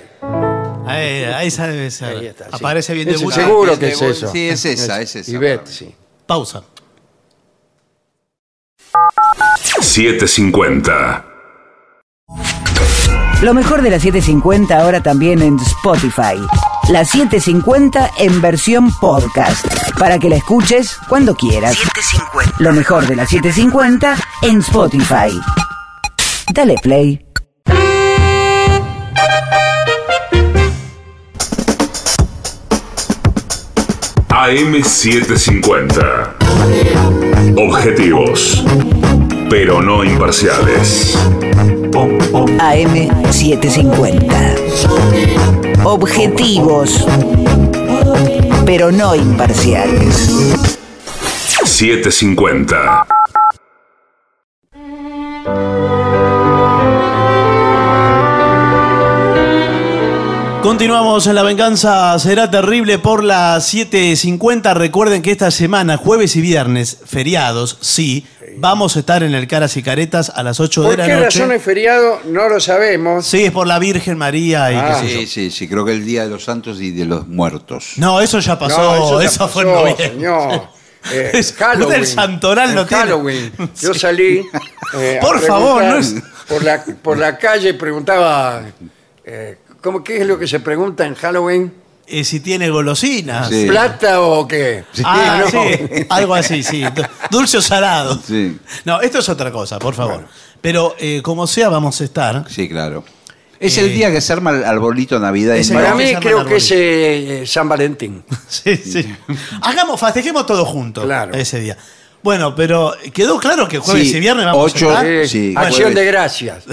Ahí, ahí esa debe ser. Ahí está, sí. Aparece bien Ese debut. seguro que es eso. sí, es esa, es esa, Ivette, sí. Pausa. 750. Lo mejor de la 750 ahora también en Spotify. La 750 en versión podcast. Para que la escuches cuando quieras. Lo mejor de la 750 en Spotify. Dale play. AM750. Objetivos, pero no imparciales. AM750. Objetivos, pero no imparciales. 750. Continuamos en La Venganza Será Terrible por las 7.50. Recuerden que esta semana, jueves y viernes, feriados, sí, vamos a estar en el Caras y Caretas a las 8 de ¿Por la qué noche. razón es feriado? No lo sabemos. Sí, es por la Virgen María y Ah. qué sé yo. Sí, sí, sí, creo que el Día de los Santos y de los Muertos. No, eso ya pasó, No, eso, ya fue en pasó, noviembre. señor. Eh, Es- Halloween. usted el santoral En lo tiene. Halloween. Yo salí. eh, a Por favor, no es- por, la, por la calle preguntaba. eh, ¿cómo, ¿Qué es lo que se pregunta en Halloween? Eh, si tiene golosinas. Sí. ¿Plata o qué? Ah, no. sí, algo así, sí. Dulce o salado. Sí. No, esto es otra cosa, por favor. Pero eh, como sea, vamos a estar. Sí, claro. Es el día que se arma el arbolito navideño. Para mí creo que es eh, San Valentín. Sí, sí. Hagamos, festejemos todos juntos Claro. ese día. Bueno, pero quedó claro que jueves Sí, y viernes vamos ocho, a estar. Eh, sí, Acción jueves. de gracias.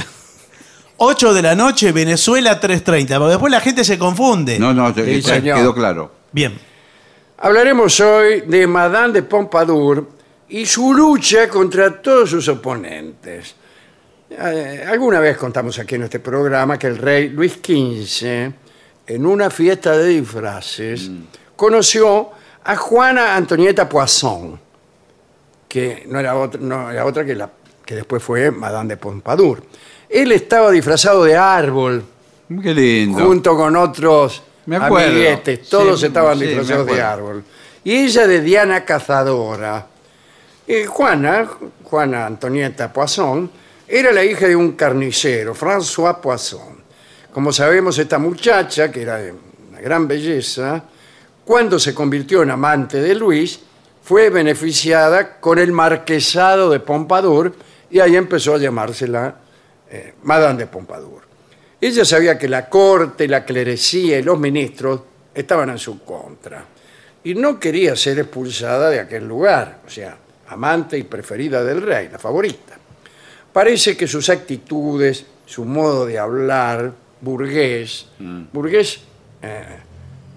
8 de la noche, Venezuela 3.30. Porque después la gente se confunde. No, no, Sí, señor. quedó claro. Bien. Hablaremos hoy de Madame de Pompadour y su lucha contra todos sus oponentes. Eh, alguna vez contamos aquí en este programa que el rey Luis XV, en una fiesta de disfraces, conoció a Juana Antonieta Poisson, que no era otra, no era otra que, la, que después fue Madame de Pompadour. Él estaba disfrazado de árbol, Qué lindo. junto con otros Me acuerdo. amiguetes, todos Sí, estaban sí, me disfrazados de acuerdo. árbol. Y ella de Diana Cazadora. Y Juana, Juana Antonieta Poisson, era la hija de un carnicero, François Poisson. Como sabemos, esta muchacha, que era de una gran belleza, cuando se convirtió en amante de Luis, fue beneficiada con el marquesado de Pompadour y ahí empezó a llamársela eh, Madame de Pompadour. Ella sabía que la corte, la clerecía y los ministros estaban en su contra y no quería ser expulsada de aquel lugar, o sea, amante y preferida del rey, la favorita. Parece que sus actitudes, su modo de hablar, burgués, burgués eh,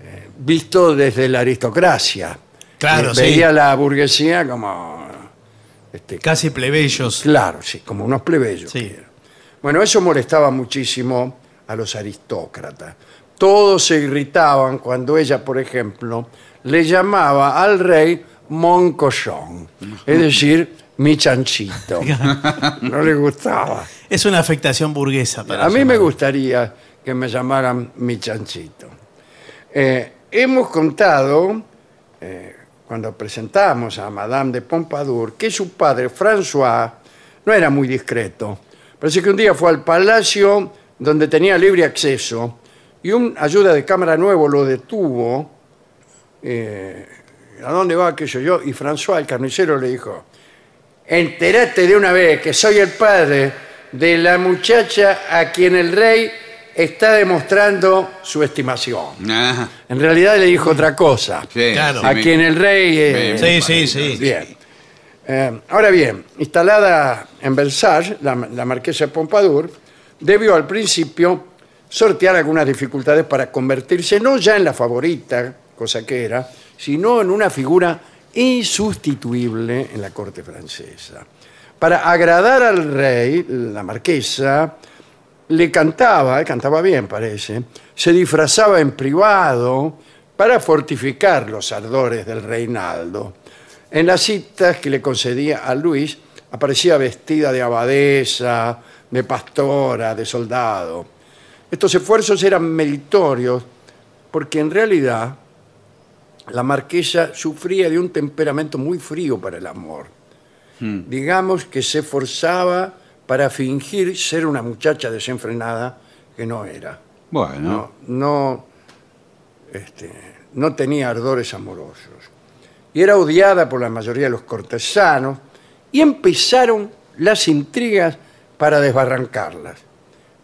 eh, visto desde la aristocracia. Claro, Eh, sí. Veía la burguesía como, este, Casi plebeyos. claro, sí, como unos plebeyos. Sí. que. Bueno, eso molestaba muchísimo a los aristócratas. Todos se irritaban cuando ella, por ejemplo, le llamaba al rey Moncochón, es decir, mi chanchito. No le gustaba. Es una afectación burguesa para A mí me gustaría que me llamaran mi chanchito. Eh, hemos contado, eh, cuando presentamos a Madame de Pompadour, que su padre, François, no era muy discreto. Parece que un día fue al palacio donde tenía libre acceso y un ayuda de cámara nuevo lo detuvo. eh, ¿A dónde va aquello yo? Y François, el carnicero, le dijo, entérate de una vez que soy el padre de la muchacha a quien el rey está demostrando su estimación. Ah, En realidad le dijo otra cosa. sí, Claro. sí, a me- quien el rey... eh, Sí, sí, sí. Bien. Eh, ahora bien, instalada en Versailles, la, la marquesa Pompadour debió al principio sortear algunas dificultades para convertirse no ya en la favorita, cosa que era, sino en una figura insustituible en la corte francesa. Para agradar al rey, la marquesa le cantaba, cantaba bien parece, se disfrazaba en privado para fortificar los ardores del reinaldo. En las citas que le concedía a Luis aparecía vestida de abadesa, de pastora, de soldado. Estos esfuerzos eran meritorios porque en realidad la marquesa sufría de un temperamento muy frío para el amor. Digamos que se esforzaba para fingir ser una muchacha desenfrenada que no era. Bueno, No, no, este, no tenía ardores amorosos. Y era odiada por la mayoría de los cortesanos y empezaron las intrigas para desbarrancarlas.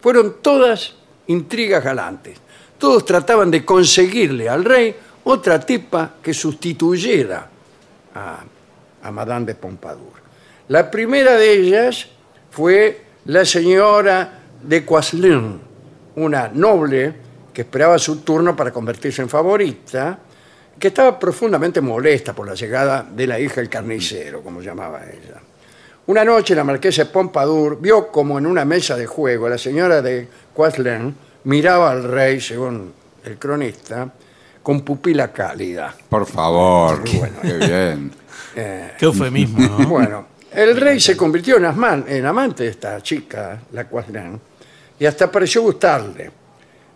Fueron todas intrigas galantes. Todos trataban de conseguirle al rey otra tipa que sustituyera a, a Madame de Pompadour. La primera de ellas fue la señora de Coislin, una noble que esperaba su turno para convertirse en favorita, que estaba profundamente molesta por la llegada de la hija del carnicero, como llamaba ella. Una noche la marquesa de Pompadour vio como en una mesa de juego la señora de Coislin miraba al rey, según el cronista, con pupila cálida. Por favor, bueno. qué bien. Qué eufemismo, ¿no? Bueno, el rey se convirtió en, asman- en amante de esta chica, la Coislin, y hasta pareció gustarle.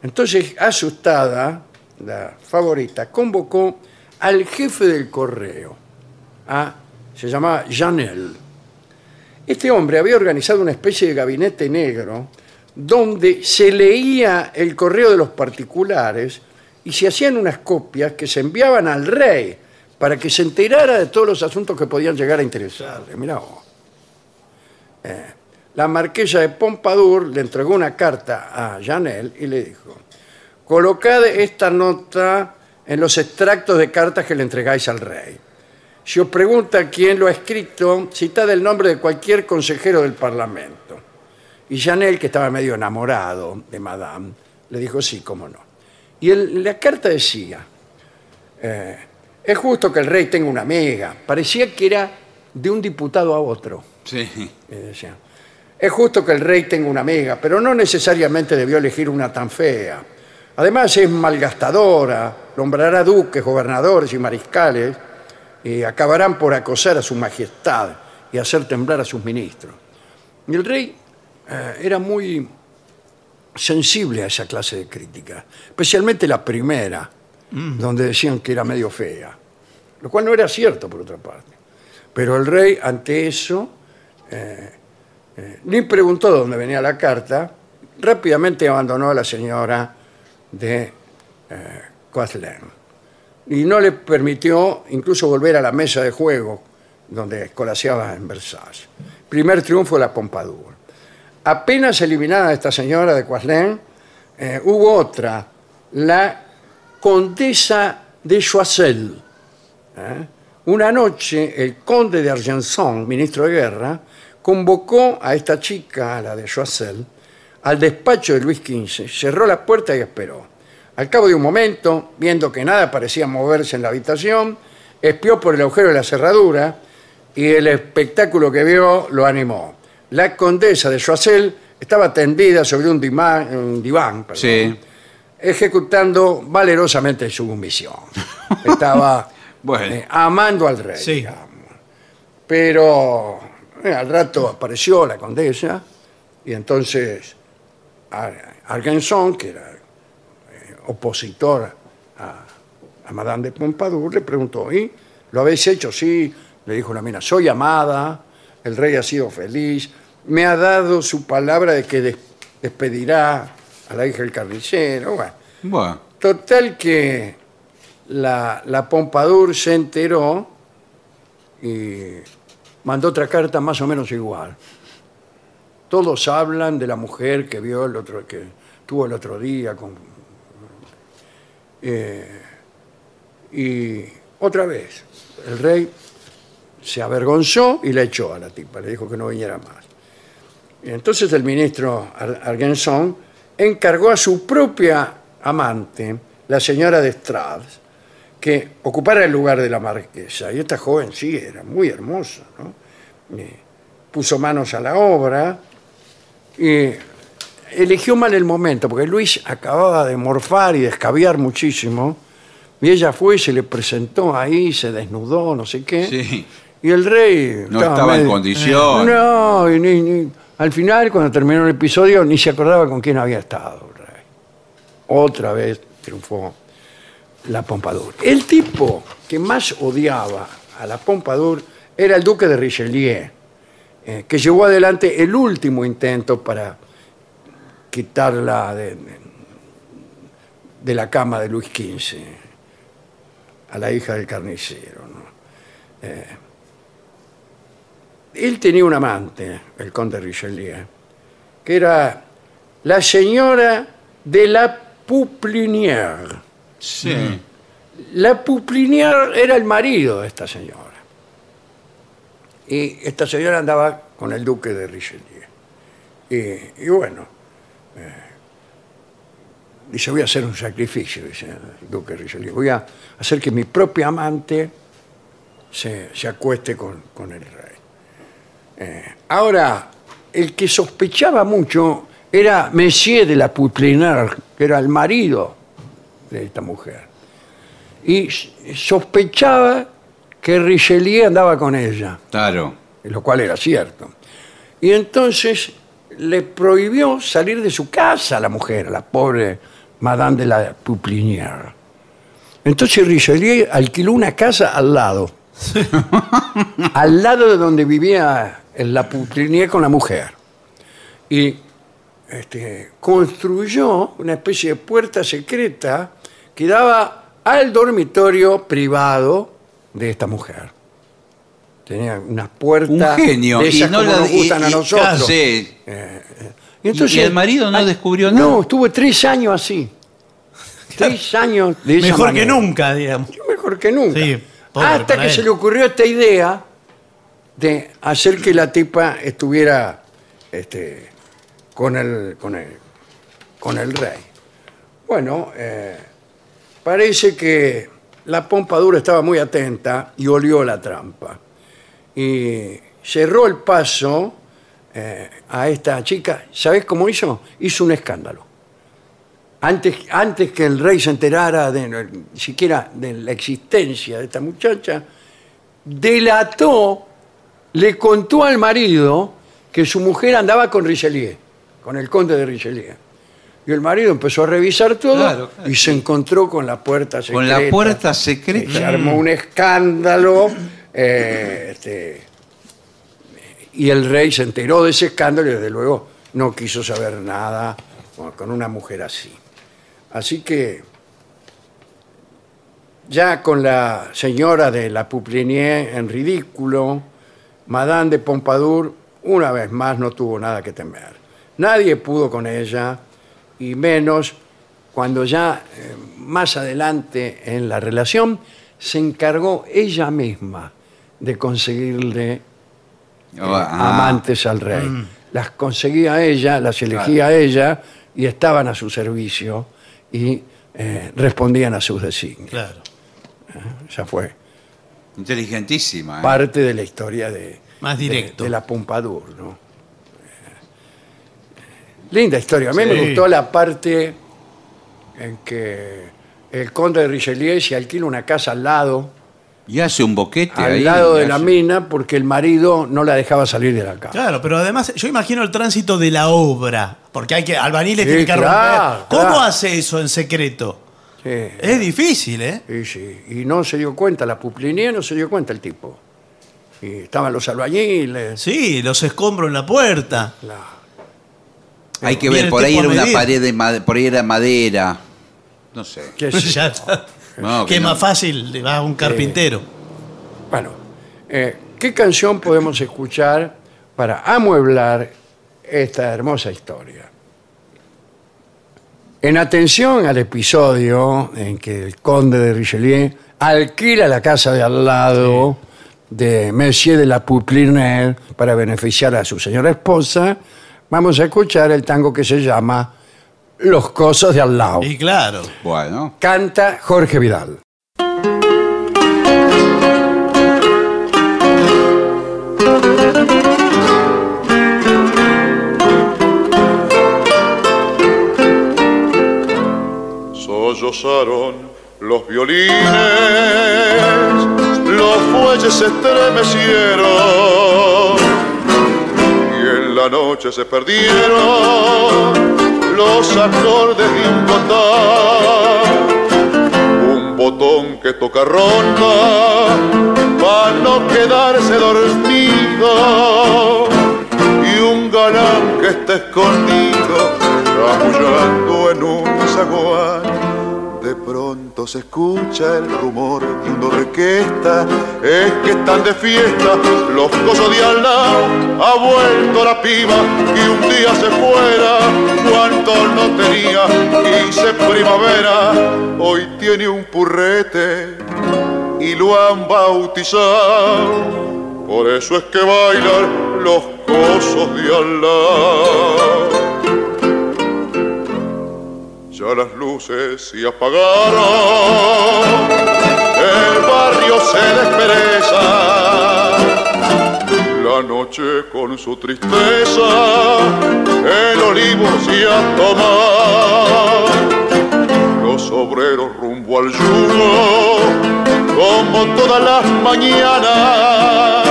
Entonces, asustada, la favorita convocó al jefe del correo, a- se llamaba Janel. Este hombre había organizado una especie de gabinete negro donde se leía el correo de los particulares y se hacían unas copias que se enviaban al rey para que se enterara de todos los asuntos que podían llegar a interesarle. Mirá vos. Eh, la marquesa de Pompadour le entregó una carta a Janel y le dijo, colocad esta nota en los extractos de cartas que le entregáis al rey. Si os pregunta quién lo ha escrito, citad el nombre de cualquier consejero del Parlamento. Y Janel, que estaba medio enamorado de Madame, le dijo sí, cómo no. Y el- la carta decía, eh, es justo que el rey tenga una amiga. Parecía que era de un diputado a otro. Sí. Eh, decía, es justo que el rey tenga una amiga, pero no necesariamente debió elegir una tan fea. Además es malgastadora, nombrará duques, gobernadores y mariscales y acabarán por acosar a su majestad y hacer temblar a sus ministros. Y el rey eh, era muy sensible a esa clase de crítica, especialmente la primera, donde decían que era medio fea, lo cual no era cierto por otra parte. Pero el rey, ante eso, eh, eh, ni preguntó de dónde venía la carta, rápidamente abandonó a la señora de eh. Y no le permitió incluso volver a la mesa de juego donde escolaseaba en Versailles. Primer triunfo de la Pompadour. Apenas eliminada esta señora de Coislin, eh, hubo otra, la condesa de Choiseul. ¿eh? Una noche, el conde de Argenson, ministro de guerra, convocó a esta chica, a la de Choiseul, al despacho de Luis XV, cerró la puerta y esperó. Al cabo de un momento, viendo que nada parecía moverse en la habitación, espió por el agujero de la cerradura y el espectáculo que vio lo animó. La condesa de Choiseul estaba tendida sobre un, diván, perdón, Sí. ejecutando valerosamente su misión. Estaba Bueno. eh, amando al rey. Sí. Pero eh, al rato apareció la condesa y entonces Argenson, que era eh, opositor a, a Madame de Pompadour, le preguntó, ¿y lo habéis hecho? Sí, le dijo la mina, soy amada, el rey ha sido feliz, me ha dado su palabra de que des- despedirá a la hija del carnicero. Bueno, Bueno, Total que la, la Pompadour se enteró y mandó otra carta más o menos igual. Todos hablan de la mujer que vio el otro, que tuvo el otro día con. Eh, y otra vez, el rey se avergonzó y la echó a la tipa, le dijo que no viniera más. Y entonces el ministro Ar- Argenson encargó a su propia amante, la señora de Strauss, que ocupara el lugar de la marquesa. Y esta joven sí era muy hermosa, ¿no? Y puso manos a la obra y eligió mal el momento, porque Luis acababa de morfar y de escabiar muchísimo, y ella fue y se le presentó ahí, se desnudó, no sé qué. Sí. Y el rey No estaba en condición. No, y ni- ni- al final, cuando terminó el episodio, ni se acordaba con quién había estado el rey. Otra vez triunfó la Pompadour. El tipo que más odiaba a la Pompadour era el duque de Richelieu, eh, que llevó adelante el último intento para quitarla de, de la cama de Luis XV, a la hija del carnicero. ¿no? Eh, él tenía un amante, el conde Richelieu, que era la señora de la Pouplinière. Sí. La Pouplinière era el marido de esta señora. Y esta señora andaba con el duque de Richelieu. Y, bueno, eh, dice, voy a hacer un sacrificio, dice el duque de Richelieu. Voy a hacer que mi propia amante se, se acueste con, con el rey. Eh, ahora, el que sospechaba mucho era Messier de la Pouplinière, que era el marido de esta mujer. Y sospechaba que Richelieu andaba con ella, Claro. lo cual era cierto. Y entonces le prohibió salir de su casa a la mujer, a la pobre Madame de la Pouplinière. Entonces Richelieu alquiló una casa al lado. al lado de donde vivía en la Pouplinière con la mujer. Y este, construyó una especie de puerta secreta que daba al dormitorio privado de esta mujer. Tenía una puerta Un genio. de esas y no como la- nos gustan y- a nosotros. Sí. Y, ¿Y el marido no ay, descubrió nada? No, estuvo tres años así. Tres años de esa Mejor que nunca, digamos. Mejor que nunca. Sí, pobre Hasta que él. se le ocurrió esta idea de hacer que la tipa estuviera este, con, el, con, el, con el rey. Bueno, eh, parece que la pompadura estaba muy atenta y olió la trampa. Y cerró el paso eh, a esta chica. ¿Sabes cómo hizo? Hizo un escándalo. Antes, antes que el rey se enterara de, siquiera de la existencia de esta muchacha, delató, le contó al marido que su mujer andaba con Richelieu, con el conde de Richelieu. Y el marido empezó a revisar todo Claro, claro. y se encontró con la puerta secreta. Con la puerta Se secreta. armó un escándalo. eh, este, y el rey se enteró de ese escándalo y desde luego no quiso saber nada con- con una mujer así. Así que ya con la señora de la Pouplinier en ridículo, Madame de Pompadour una vez más no tuvo nada que temer. Nadie pudo con ella y menos cuando ya eh, más adelante en la relación se encargó ella misma de conseguirle eh, Ah, amantes al rey. Las conseguía ella, las elegía ella y estaban a su servicio y eh, respondían a sus designios. Claro. Esa fue Inteligentísima. ¿eh? parte de la historia de, Más de- directo. de, la Pompadour. ¿no? Linda historia. A mí me gustó la parte en que el conde de Richelieu se alquila una casa al lado, Y hace un boquete al ahí, lado de la mina porque el marido no la dejaba salir de la casa. Claro, pero además yo imagino el tránsito de la obra, porque hay que albaniles Sí, tienen que claro, romper. ¿Cómo claro. hace eso en secreto? Sí. Es difícil, ¿eh? Sí, sí. Y no se dio cuenta, la Puplinia no se dio cuenta el tipo. Y estaban los albañiles. Sí, los escombros en la puerta. la- Hay que ver, por ahí era una pared de madera, por ahí era madera. No sé. qué Ya yo. está. No, que que es no. más fácil, le va a un carpintero. Bueno, eh, ¿qué canción podemos escuchar para amueblar esta hermosa historia? En atención al episodio en que el conde de Richelieu alquila la casa de al lado de Monsieur de la Pouplinière para beneficiar a su señora esposa, vamos a escuchar el tango que se llama Los Cosas de al lado. Y claro. Bueno. Canta Jorge Vidal. Sollozaron los violines, los fuelles se estremecieron la noche se perdieron los acordes de un botón, un botón que toca ronda para no quedarse dormido. Y un galán que está escondido chamullando en un zaguán pronto se escucha el rumor de una orquesta, es que están de fiesta los cosos de al lado, ha vuelto la piba y un día se fuera, cuánto no tenía, quise primavera, hoy tiene un purrete y lo han bautizado, por eso es que bailan los cosos de al lado. Ya las luces se apagaron, el barrio se despereza, la noche con su tristeza, el olivo se a tomar, los obreros rumbo al yugo, como todas las mañanas,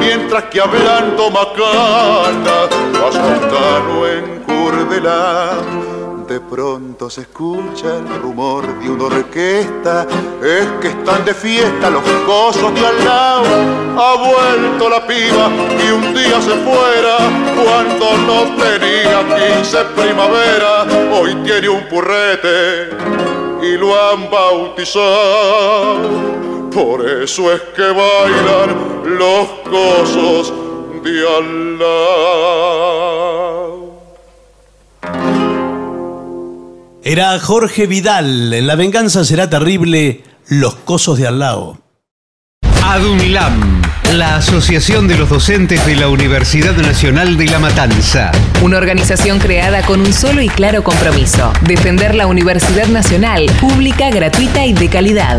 mientras que hablando macana, va Santano en Curdela. De pronto se escucha el rumor de una orquesta, es que están de fiesta los cosos de al lado. Ha vuelto la piba y un día se fuera, cuando no tenía 15 primavera, hoy tiene un purrete y lo han bautizado. Por eso es que bailan los cosos de al lado. Era Jorge Vidal. En La venganza será terrible. Los cosos de al lado. ADUNLAM, la Asociación de los Docentes de la Universidad Nacional de La Matanza. Una organización creada con un solo y claro compromiso, defender la Universidad Nacional, pública, gratuita y de calidad.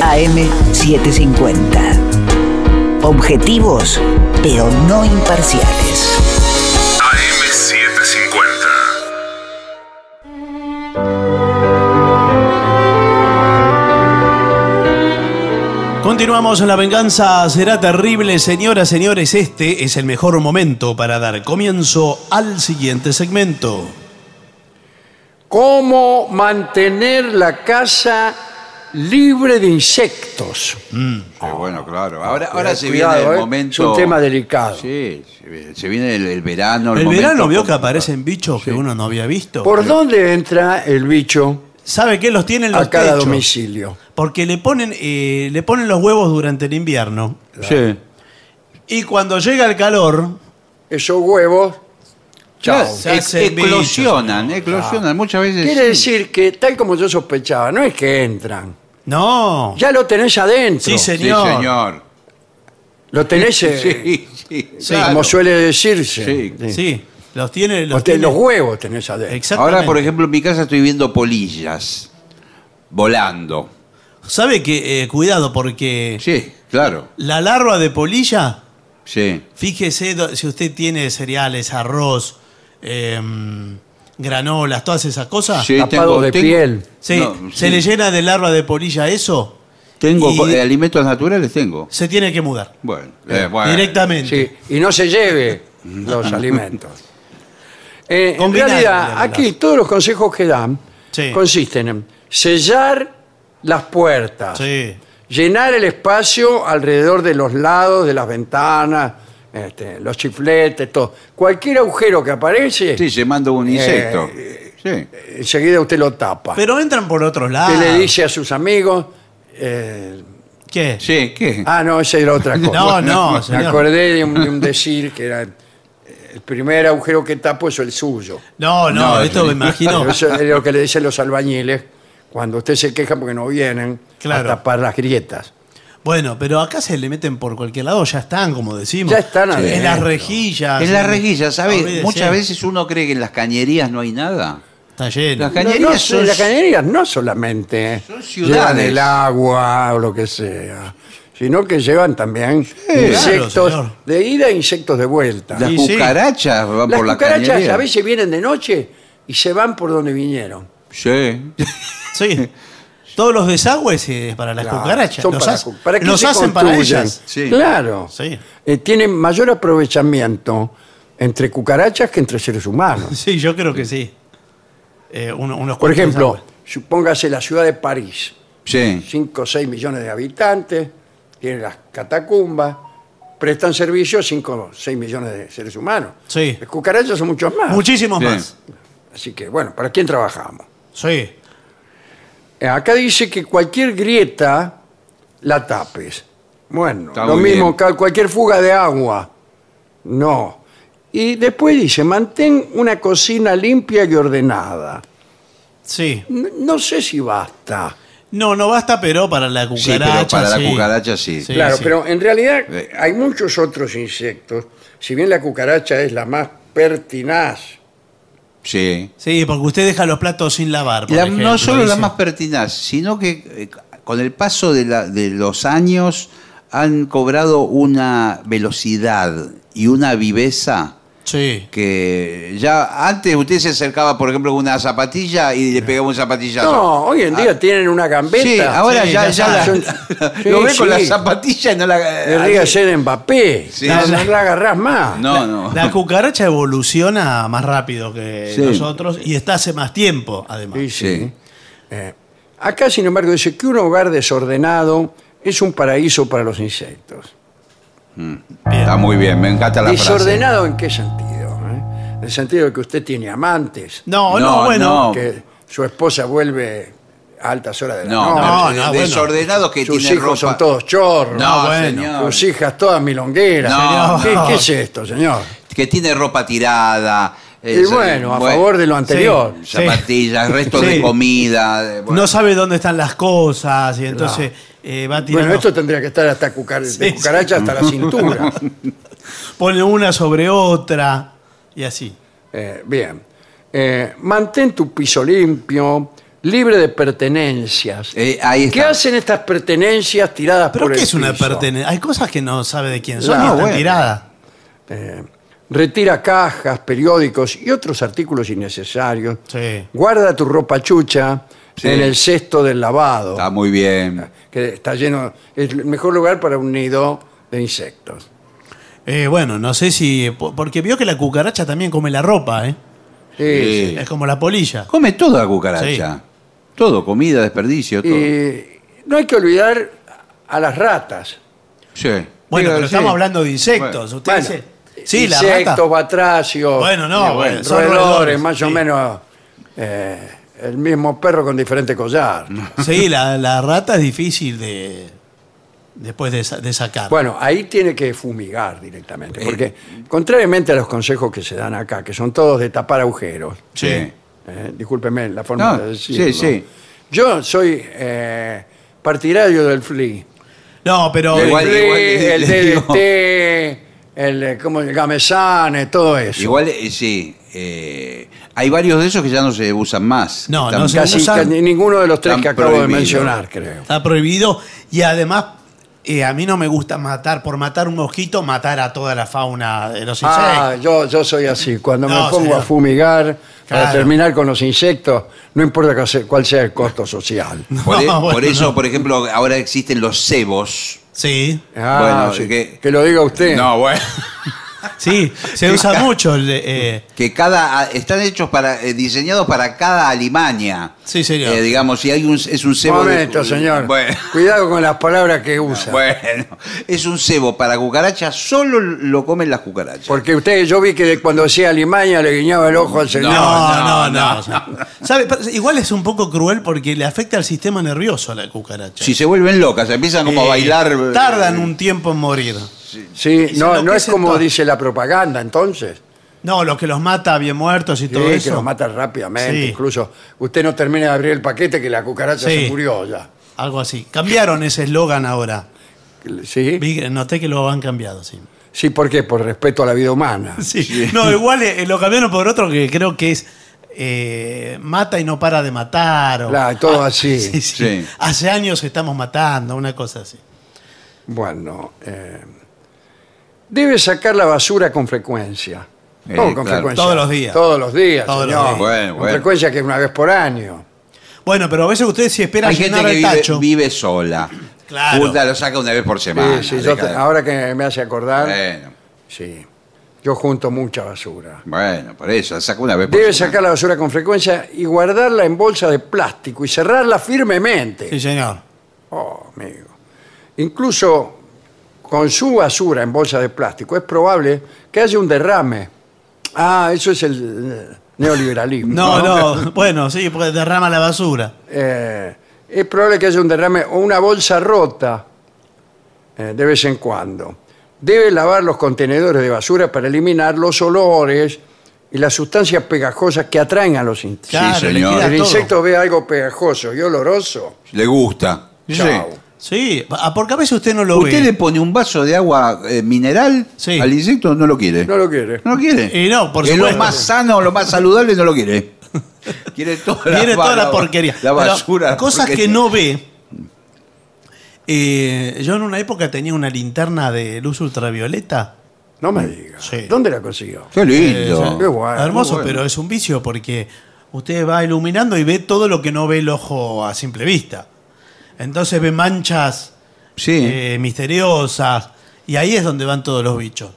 AM750. Objetivos, pero no imparciales. Continuamos en La venganza será terrible. Señoras, señores, este es el mejor momento para dar comienzo al siguiente segmento. ¿Cómo mantener la casa libre de insectos? Qué bueno, claro. Ahora, ahora Cuidado, se viene el eh, momento. Es un tema delicado. Sí, se viene- el, el verano. El momento verano vio que aparecen bichos que uno no había visto. ¿Por dónde entra el bicho ¿Sabe qué? Los tienen los a cada techos. domicilio? Porque le ponen, eh, le ponen los huevos durante el invierno. Sí. Y cuando llega el calor, Esos huevos, chao. Claro, Se hacen eclosionan, eclosionan. Muchas veces. Quiere sí. decir que, tal como yo sospechaba, no es que entran. no. Ya lo tenés adentro. Sí, Sí, señor. señor. Lo tenés, eh, Sí, sí. Claro. como suele decirse. Sí. Sí, los tiene. Los, tiene- los huevos tenés adentro. Exactamente. Ahora, por ejemplo, en mi casa estoy viendo polillas volando. ¿Sabe que eh, cuidado porque Sí, claro. la larva de polilla, Sí. fíjese si usted tiene cereales, arroz, em, granolas, todas esas cosas. Sí, Tapado de piel. Sí, No, se sí. le llena de larva de polilla eso, Tengo Y- eh, alimentos naturales, tengo. se tiene que mudar. Bueno, eh, bueno. Directamente. Sí, y no se lleve los alimentos. Eh, en Combinar, realidad, digamos, aquí todos los consejos que dan Sí. consisten en sellar las puertas, Sí. llenar el espacio alrededor de los lados de las ventanas, este, los chifletes, todo. Cualquier agujero que aparece, Sí, se manda un insecto. sí. enseguida usted lo tapa. Pero entran por otros lados. Usted le dice a sus amigos, eh, ¿Qué? Sí, ¿qué? ah, no, esa era otra cosa. No, no, Me señor. acordé de un, de un decir que era eh, el primer agujero que tapo es el suyo. No, no, No, esto me imagino. Eso es lo que le dicen los albañiles cuando usted se queja porque no vienen Claro. a tapar las grietas. Bueno, pero acá se le meten por cualquier lado, ya están, como decimos. Ya están En adentro. las rejillas. En las rejillas, ¿sabes? Olvídese. Muchas veces uno cree que en las cañerías no hay nada. Está lleno. Las cañerías no, son- las cañerías no solamente Son llevan ciudades. el agua o lo que sea, sino que llevan también insectos Claro, de ida e insectos de vuelta. Las Y sí. cucarachas van Las por la cucarachas cañería. a veces vienen de noche y se van por donde vinieron. Sí. Sí. Todos los desagües eh, para las Claro, cucarachas. son los para, hace- cu- para que los se hacen para construyan. ellas. Sí. Claro. Sí. Eh, tienen mayor aprovechamiento entre cucarachas que entre seres humanos. Sí, yo creo que sí. Eh, uno- unos Por cuantos ejemplo, desagües. supóngase la ciudad de París, Sí. 5 o 6 millones de habitantes, tiene las catacumbas, prestan servicio a 5 o 6 millones de seres humanos. Sí. Las cucarachas son muchos más. Muchísimos Bien. más. Así que, bueno, ¿para quién trabajamos? Sí. Eh, Acá dice que cualquier grieta la tapes. Bueno, Está lo muy mismo, bien. cualquier fuga de agua. No. Y después dice, mantén una cocina limpia y ordenada. Sí. N- No sé si basta. No, no basta, pero para la Sí, cucaracha. pero para sí. la cucaracha sí. Sí. claro, pero en realidad hay muchos otros insectos. Si bien la cucaracha es la más pertinaz, Sí. Sí, porque usted deja los platos sin lavar. por La- ejemplo, no solo la dice. más pertinaz, sino que eh, con el paso de, la- de los años han cobrado una velocidad y una viveza Sí. que ya antes usted se acercaba, por ejemplo, con una zapatilla y le pegaba un zapatillazo. No, hoy en día tienen una gambeta. Sí, ahora Sí, ya, ya ya la- saben. lo Sí, ve con sí. la zapatilla y no la. Debería ser Mbappé. Sí. no, no la agarrás más. No, no. La cucaracha evoluciona más rápido que Sí. nosotros y está hace más tiempo, además. Sí, sí. Sí. Eh, acá, sin embargo, dice que un hogar desordenado es un paraíso para los insectos. Está muy bien, me encanta la frase. ¿Desordenado en qué sentido? eh? En el sentido de que usted tiene amantes, No, no, No, bueno. no. que su esposa vuelve a altas horas de la No, noche. no, no, desordenado que Sus tiene hijos ropa. son todos chorros. No, bueno. señor. Sus hijas todas milongueras. No, ¿Qué, no. qué es esto, señor? Que tiene ropa tirada. Y bueno, a bue- favor de lo anterior. Sí. Zapatillas, restos Sí. de comida. de- bueno. No sabe dónde están las cosas y entonces eh, va tirando. Bueno, esto tendría que estar hasta cucar- de Sí, cucaracha hasta la cintura. Pone una sobre otra y así. Eh, bien. Eh, mantén tu piso limpio, libre de pertenencias. Eh, ahí está. ¿Qué hacen estas pertenencias tiradas ¿Pero por qué el es una piso? pertenencia? Hay cosas que no sabe de quién son No, y están bueno. tiradas. Eh, retira cajas, periódicos y otros artículos innecesarios. Sí. Guarda tu ropa chucha Sí. en el cesto del lavado, Está muy bien. que está lleno, es el mejor lugar para un nido de insectos. Eh, bueno, no sé si. po- Porque vio que la cucaracha también come la ropa, ¿eh? Sí, Sí. Es como la polilla. Come toda la cucaracha. Todo, comida, desperdicio, todo. Y no hay que olvidar a las ratas. Sí. Bueno, pero sí. estamos hablando de insectos. Usted Bueno, dice. Sí, la insectos, rata. batracios, Bueno, no, bueno, son roedores, más o menos eh, el mismo perro con diferente collar. Sí, la, la rata es difícil de. Después de, sa- de sacar. Bueno, ahí tiene que fumigar directamente, Eh. porque contrariamente a los consejos que se dan acá, que son todos de tapar agujeros, Sí. eh, discúlpeme la forma No, de decirlo. sí, sí. Yo soy eh, partidario del FLI. no, pero. El Igual- igual, el le digo- DDT, el, eh, como el Gamesane, todo eso. Igual, eh, sí. eh, hay varios de esos que ya no se usan más. No, Están- no se Casi, usan. casi ninguno de los tres Están que acabo de mencionar, creo. Está prohibido. Y además, eh, a mí no me gusta matar, por matar un mosquito, matar a toda la fauna de los insectos. Ah, yo, yo soy así. Cuando No, me pongo señor. a fumigar para Claro. terminar con los insectos, no importa cuál sea- cuál sea el costo social. Por, e- No, por bueno, eso, no. por ejemplo, ahora existen los cebos. Sí, Ah, Bueno, sí, que- que, lo diga usted. bueno. sí, se usa mucho. el de, eh, Que cada están hechos para eh, diseñados para cada alimaña. Sí, señor. Eh, digamos, si hay un es un cebo de- momento, señor. Bueno, Cuidado con las palabras que usa. bueno, es un cebo para cucarachas, solo lo comen las cucarachas. Porque usted, yo vi que cuando decía Alimaña le guiñaba el ojo al señor. no, no, no, no. ¿sabe? Igual es un poco cruel porque le afecta al sistema nervioso a la cucaracha. Si se vuelven locas, empiezan como a bailar. eh, Tardan un tiempo en morir. Sí, Y no, no es como dice la propaganda, entonces. No, lo que los mata bien muertos y Sí, todo que eso. los mata rápidamente. Sí. Incluso usted no termina de abrir el paquete que la cucaracha Sí. se murió ya. Algo así. Cambiaron ese eslogan ahora. ¿Sí? Vi- Noté que lo han cambiado, sí. Sí, ¿por qué? Por respeto a la vida humana. Sí. No, igual eh, lo cambiaron por otro que creo que es eh, mata y no para de matar. o- Claro, todo Ah, así. sí, sí. Sí. Hace años estamos matando, una cosa así. Bueno, eh, debe sacar la basura con frecuencia. Eh, ¿Cómo con claro. frecuencia? Todos los días. Todos los días, Todos los días. Bueno, Con bueno. frecuencia que es una vez por año. Bueno, pero a veces usted si espera Hay gente llenar que el vive, tacho. vive sola. Claro. Puta, lo saca una vez por semana. Sí, sí, yo deja te- de- ahora que me hace acordar, Bueno, sí. Yo junto mucha basura. bueno, por eso, la saca una vez por Debe semana. sacar la basura con frecuencia y guardarla en bolsa de plástico y cerrarla firmemente. Sí, señor. Oh, amigo. Incluso con su basura en bolsa de plástico es probable que haya un derrame. Ah, eso es el neoliberalismo. No, no, bueno, sí, porque derrama la basura. Eh, es probable que haya un derrame o una bolsa rota eh, de vez en cuando. Debe lavar los contenedores de basura para eliminar los olores y las sustancias pegajosas que atraen a los insectos. Claro, señor. El insecto ve algo pegajoso y oloroso. Le gusta. Chao. Sí, ah, porque a veces usted no lo Usted ve. le pone un vaso de agua eh, mineral Sí. al insecto, no lo quiere. No lo quiere. No lo quiere. Y no, por es lo supuesto. más sano, lo más saludable, no lo quiere. Quiere toda la, Viene toda la porquería. La Pero basura. cosas porquería. que no ve. Eh, yo en una época tenía una linterna de luz ultravioleta. No me diga. Sí. ¿Dónde la consiguió? Qué lindo. Eh, Qué bueno, hermoso, muy bueno. pero es un vicio porque usted va iluminando y ve todo lo que no ve el ojo a simple vista. Entonces ve manchas Sí. eh, misteriosas y ahí es donde van todos los bichos.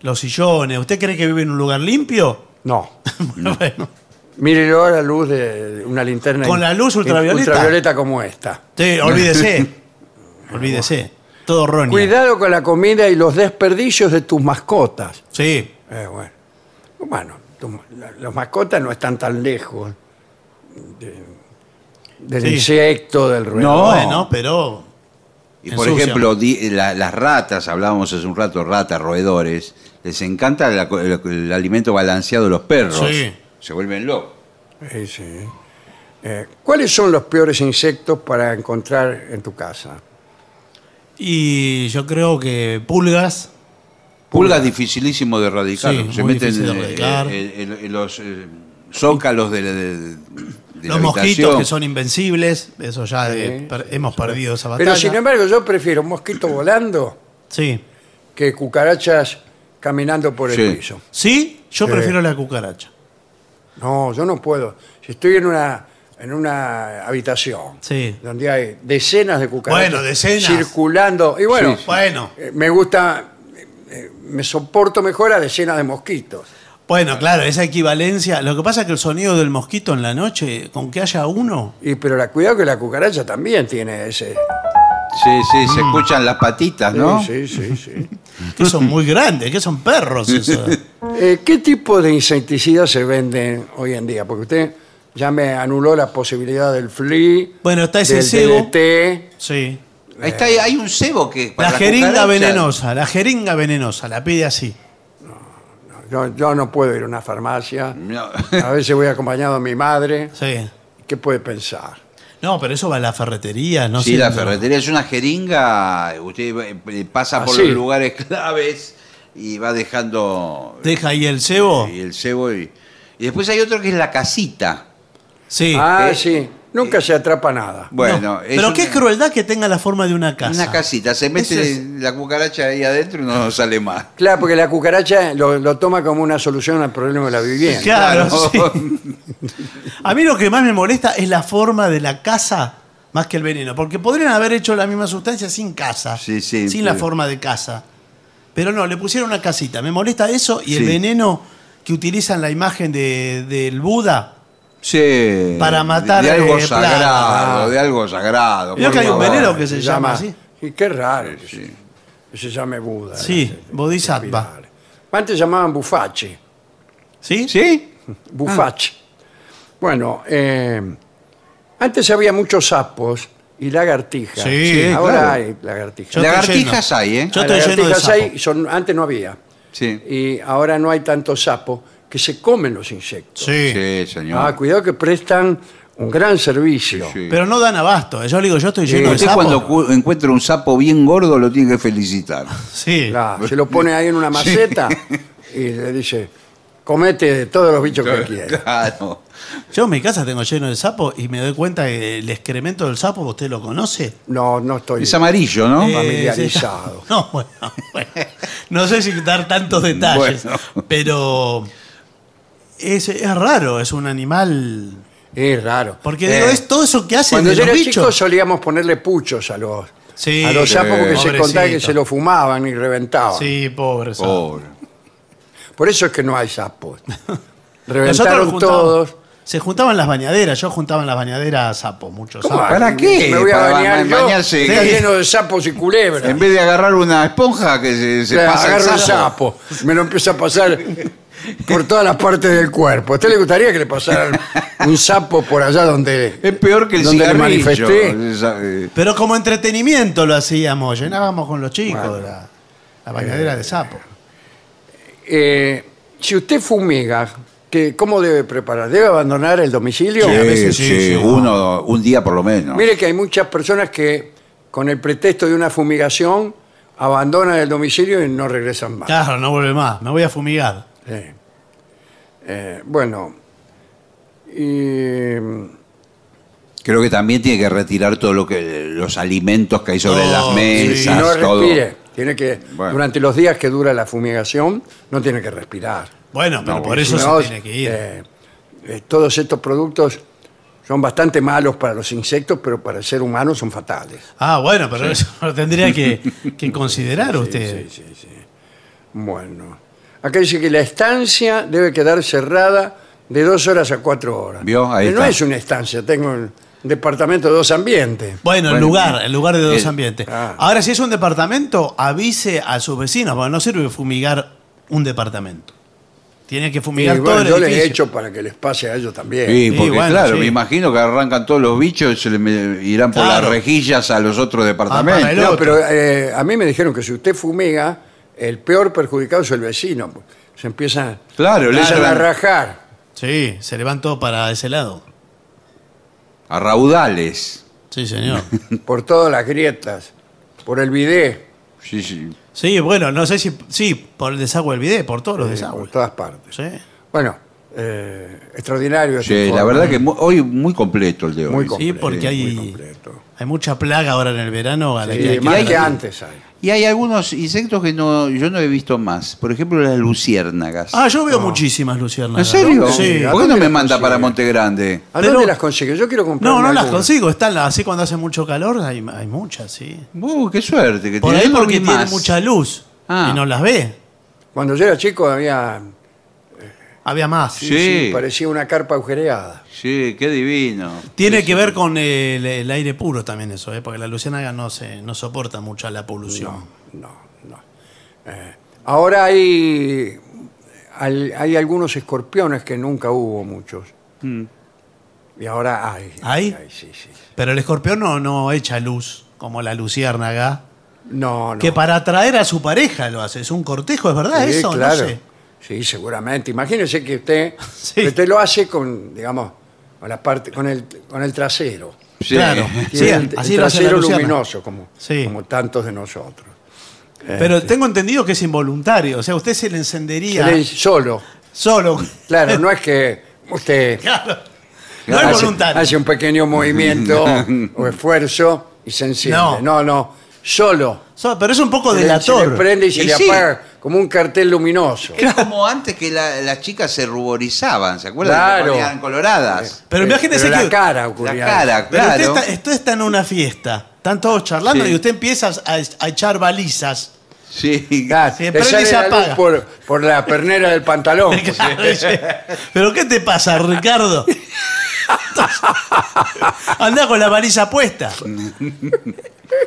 Los sillones. ¿Usted cree que vive en un lugar limpio? No. bueno, Mírelo a la luz de una linterna. Con la luz ultravioleta. Ultravioleta como esta. sí, olvídese. olvídese. Todo Ronnie. Cuidado con la comida y los desperdicios de tus mascotas. Sí. Eh, bueno, bueno tu- la- los mascotas no están tan lejos de- del Sí. insecto, del ruido. No. Bueno, pero. Y por ensucian. ejemplo, di- la- las ratas, hablábamos hace un rato, ratas, roedores, les encanta la co- el, el alimento balanceado de los perros. Sí. Se vuelven locos. Sí, sí. Eh, ¿Cuáles son los peores insectos para encontrar en tu casa? Y yo creo que pulgas. Pulgas dificilísimo de erradicar. Sí, se muy meten difícil de en, erradicar. en- en- en los eh, zócalos de, la- de- de la Los mosquitos habitación. que son invencibles. Eso ya eh, Sí. per- hemos perdido esa batalla. Pero sin embargo, yo prefiero un mosquito volando Sí. que cucarachas caminando por el Sí. piso. Sí, yo Sí. prefiero la cucaracha. No, yo no puedo. Si estoy en una, en una habitación Sí. donde hay decenas de cucarachas Bueno, decenas. circulando, y bueno, Sí, sí. Bueno, eh, me gusta, eh, me soporto mejor a decenas de mosquitos. Bueno, claro, esa equivalencia. Lo que pasa es que el sonido del mosquito en la noche, con que haya uno, Y pero la, cuidado que la cucaracha también tiene ese. Sí, sí, se escuchan las patitas, ¿no? Sí, sí, sí. sí. que son muy grandes, que son perros. eso. Eh, ¿Qué tipo de insecticidas se venden hoy en día? Porque usted ya me anuló la posibilidad del flea, Bueno, está ese del cebo. DDT. Sí. Ahí está, hay un cebo que. para La jeringa venenosa, la jeringa venenosa, la pide así. Yo, yo no puedo ir a una farmacia. No. A veces voy acompañado de mi madre. Sí. ¿Qué puede pensar? No, pero eso va a la ferretería, no sí, la ferretería es una jeringa, usted eh, pasa por Ah, sí. los lugares claves y va dejando Deja ahí el cebo. y el cebo y, y después hay otro que es la casita. Sí. ah, eh, sí. Nunca se atrapa nada. Bueno, No, es pero una- qué crueldad que tenga la forma de una casa. Una casita, se mete Eso la cucaracha ahí adentro y no sale más. Claro, porque la cucaracha lo, lo toma como una solución al problema de la vivienda. Claro, Claro. sí. A mí lo que más me molesta es la forma de la casa más que el veneno. Porque podrían haber hecho la misma sustancia sin casa. Sí, sí, sin la pero- forma de casa. Pero no, le pusieron una casita. Me molesta eso y el Sí. veneno que utilizan la imagen de- del Buda. Sí. Para matar, de algo eh, sagrado, de algo sagrado. Por que hay un veneno que se llama así. Y qué raro que, se, que se llame Buda. Sí, ¿no? Bodhisattva. Antes llamaban bufache. ¿Sí? ¿Sí? Bufache. Bueno, eh, antes había muchos sapos y lagartijas. Sí, Sí, Ahora claro. hay lagartijas. Yo Lagartijas lleno. hay, ¿eh? Yo estoy lleno de lagartijas sapos. hay, son, antes no había. Sí. Y ahora no hay tantos sapos que se comen los insectos. Sí. Sí, señor. Ah, cuidado que prestan un gran servicio. Sí. Pero no dan abasto. Yo le digo, yo estoy Sí, lleno de Usted sapos. cuando cu- encuentra un sapo bien gordo lo tiene que felicitar. Sí. Claro, se lo pone ahí en una maceta y le dice, comete todos los bichos que quieras. Claro. Yo en mi casa tengo lleno de sapos y me doy cuenta que el excremento del sapo, ¿usted lo conoce? No, no estoy Es amarillo, ¿no? Eh, Eh, familiarizado. No, bueno, bueno. No sé si dar tantos detalles, Bueno. pero es, es raro, es un animal. Es raro. Porque Eh, digo, es todo eso que hacen Cuando de yo los era bichos. chico solíamos ponerle puchos a los, Sí, a los sapos porque se contaba que se lo fumaban y reventaban. Sí, pobre sapo. Pobre. Por eso es que no hay sapos. Reventaron todos. Se juntaban las bañaderas, yo juntaba en las bañaderas sapos, muchos ¿Cómo? sapos. ¿Para qué? Me voy a bañar ba- yo. bañarse. Está lleno de sapos y culebras. En vez de agarrar una esponja que se, se Claro, pasa el agarro el sapo. sapo, me lo empieza a pasar por todas las partes del cuerpo. ¿A usted le gustaría que le pasaran un sapo por allá donde... Es peor que el donde le cigarrillo. manifesté? Esa, eh, Pero como entretenimiento lo hacíamos, llenábamos con los chicos Bueno. la, la bañadera de sapo. Eh, si usted fumiga, ¿qué, ¿cómo debe preparar? ¿Debe abandonar el domicilio? a sí, veces sí, sí, sí. uno, un día por lo menos. Mire que hay muchas personas que con el pretexto de una fumigación abandonan el domicilio y no regresan más. Claro, no vuelve más, me voy a fumigar. Sí. Eh, bueno, y, Creo que también tiene que retirar todo lo que los alimentos que hay sobre Oh, las sí. y mesas, no todo. respire. Tiene que, Bueno. durante los días que dura la fumigación, no tiene que respirar. Bueno, pero No, por eso se tiene que ir. eh, eh, todos estos productos son bastante malos para los insectos, pero para el ser humano son fatales. Ah, bueno, pero eso lo tendría que, que considerar usted. Sí, sí, sí. Bueno, acá dice que la estancia debe quedar cerrada de dos horas a cuatro horas. ¿Vio? Ahí Pero no está. es una estancia, tengo un departamento de dos ambientes. Bueno, el Bueno, lugar, el lugar de dos el- ambientes. ah. Ahora, si es un departamento, avise a sus vecinos, porque no sirve fumigar un departamento. Tiene que Y fumigar bueno, todo el yo les he edificio. hecho para que les pase a ellos también. Sí, porque bueno, claro, sí. me imagino que arrancan todos los bichos y se le me- irán por Claro. las rejillas a los otros para departamentos. No, pero eh, a mí me dijeron que si usted fumiga, el peor perjudicado es el vecino. Se empiezan, Claro, le empiezan a rajar Sí, se levantó para ese lado. A raudales. Sí, señor. por todas las grietas, por el bidet, Sí, sí. Sí, bueno, no sé si. Sí, por el desagüe del bidet, por todos los por desagües. todas partes. Sí. Bueno, eh, extraordinario. este Sí, la informe. verdad que mu- hoy muy completo el de hoy. Muy Sí, completo, porque muy hay, completo. hay mucha plaga ahora en el verano a la Sí, que hay que más darle. que antes hay. Y hay algunos insectos que no, yo no he visto más. Por ejemplo, las luciérnagas. Ah, yo veo muchísimas luciérnagas. ¿En serio? Sí. ¿A ¿Por qué no me manda para? Monte Grande? ¿A dónde las consigue? Yo quiero comprar. No, no las consigo. Están las- así cuando hace mucho calor, hay, hay muchas, sí. Uh, qué suerte que Por tiene. ahí Yo no porque vi tiene más. mucha luz Ah. y no las ve. Cuando yo era chico había. Había más. Sí, Sí. sí, parecía una carpa agujereada. Sí, qué divino. Tiene Sí, que sí. ver con el, el aire puro también eso, ¿eh? porque la luciérnaga no, se, no soporta mucho la polución. No, no. Eh, ahora hay, hay. hay algunos escorpiones que nunca hubo muchos. Mm. Y ahora hay. ¿Hay? sí, sí. Pero el escorpión no, no echa luz como la luciérnaga, No, no. que para atraer a su pareja lo hace. Es un cortejo, ¿es verdad Sí, eso? claro. No sé. Sí, seguramente. Imagínese que usted, Sí. que usted lo hace con, digamos, con la parte, con el, con el trasero. Sí. Claro. Tiene Sí, el, así el lo hace la trasero luminoso, como, Sí. como tantos de nosotros. Pero tengo entendido que es involuntario. O sea, usted se le encendería Se le- solo. solo. Claro, no es que usted Claro. No es hace, voluntario. hace un pequeño movimiento o esfuerzo y se enciende. No. No, no, solo. So- pero es un poco Se le, se le delator. prende y se Y le sí. apaga como un cartel luminoso. Es como antes que la- las chicas se ruborizaban, ¿se acuerdan? Claro. Se ponían coloradas. Pero imagínese Pero que. la cara La ocurría. cara, Pero claro. usted, está, usted está en una fiesta, están todos charlando Sí. y usted empieza a, a echar balizas. Sí. Claro, Se le prende y sale se la luz apaga. por, por la pernera del pantalón. Claro, dice, ¿Pero qué te pasa, Ricardo? Anda con la baliza puesta.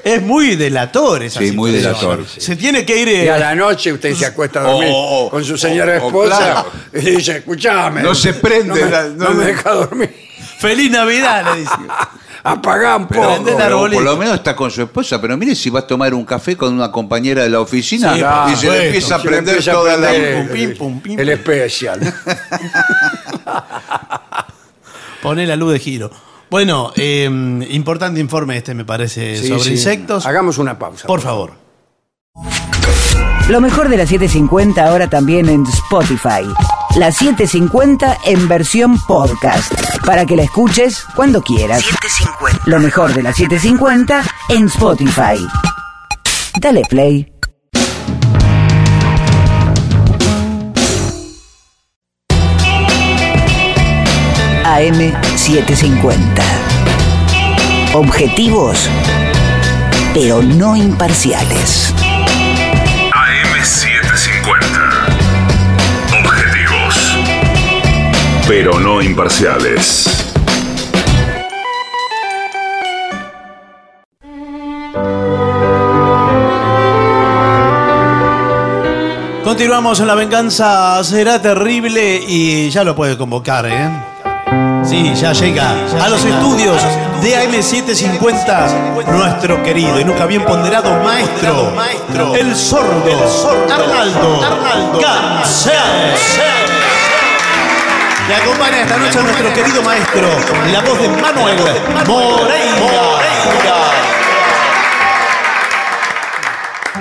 Es muy delator esa Sí, muy situación. delator, Se tiene que ir. eh, Y a la noche usted se acuesta a dormir Oh, oh, con su señora oh, oh, esposa claro. y dice, escuchame. No se prende No me, la- no no me me- deja dormir. Feliz Navidad, le dice. Apagá un Pero, poco. Prende el pero arbolito. por lo menos está con su esposa, pero mire si va a tomar un café con una compañera de la oficina Sí, y se le empieza a Se le prender empieza a toda la... prender Pum, pim, pum, pim, el pum. especial. Poné la luz de giro. Bueno, eh, importante informe este, me parece, Sí, sobre sí. insectos. Hagamos una pausa. Por favor. Lo mejor de la 750 ahora también en Spotify. La 750 en versión podcast. Para que la escuches cuando quieras. Lo mejor de la 750 en Spotify. Dale play. AM750. Objetivos, pero no imparciales. AM750. Objetivos. Pero no imparciales. Continuamos en La Venganza Será Terrible y ya lo puede convocar, ¿eh? Sí, ya llega a los estudios de AM750 nuestro querido y nunca bien ponderado maestro, el sordo, Arnaldo, Gansé. Le acompaña esta noche a nuestro querido maestro, la voz de Manuel Moreira.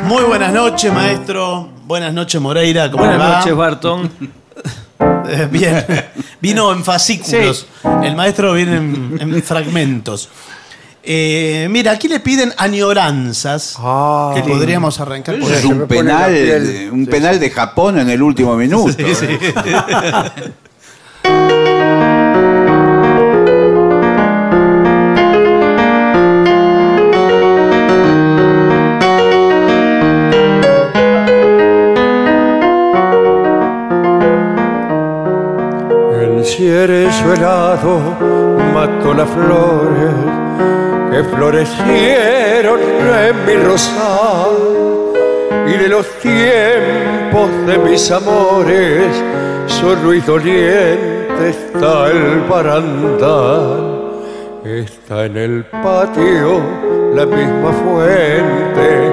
Muy buenas noches, maestro. Buenas noches, Moreira. ¿Cómo le Buenas va? noches, Barton. Eh, Bien. Vino en fascículos. El maestro viene en, en fragmentos. Eh, mira, aquí le piden añoranzas. Ah. que podríamos arrancar por Es un penal, un penal de Japón en el último minuto. Sí, sí. cierezo helado mató las flores que florecieron en mi rosal y de los tiempos de mis amores solo y doliente está el barandal. Está en el patio la misma fuente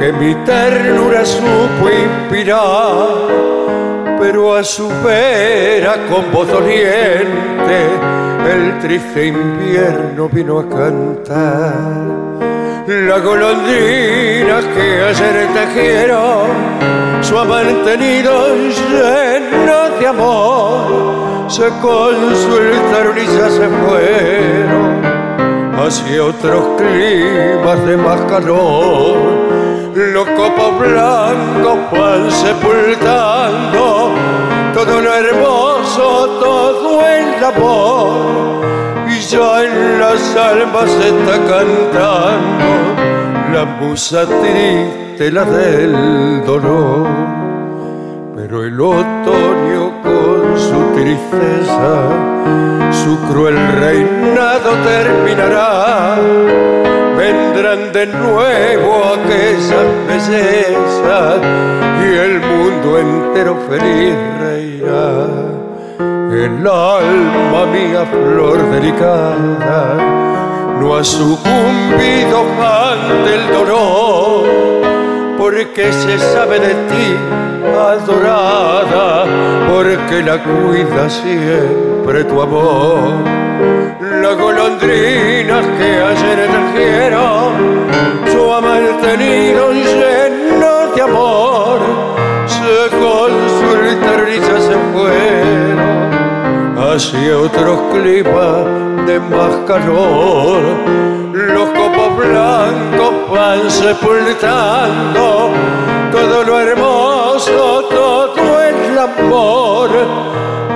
que mi ternura supo inspirar pero a su vera con voz doliente el triste invierno vino a cantar. La golondrina que ayer tejieron su amante nido lleno de amor se consultaron y ya se fueron hacia otros climas de más calor. Los copos blancos van sepultando todo lo hermoso, todo el amor. Y ya en las almas está cantando la musa triste, la del dolor. Pero el otoño con su tristeza, su cruel reinado terminará. Vendrán de nuevo aquellas bellezas y el mundo entero feliz reirá. El alma mía, flor delicada, no ha sucumbido ante el dolor porque se sabe de ti, adorada, porque la cuida siempre tu amor. Las golondrinas que ayer trajeron su amante nido lleno de amor, se consultaron y ya se fueron hacia otros climas de más calor. Los copos blancos van sepultando todo lo hermoso, todo el amor.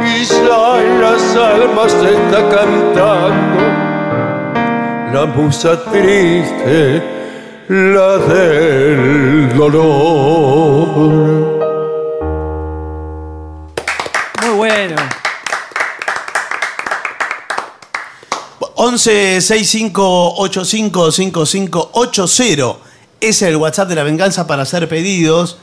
Y ya en las almas se está cantando la musa triste, la del dolor. Muy bueno. 11 65 85 5580 es el WhatsApp de la venganza para hacer pedidos.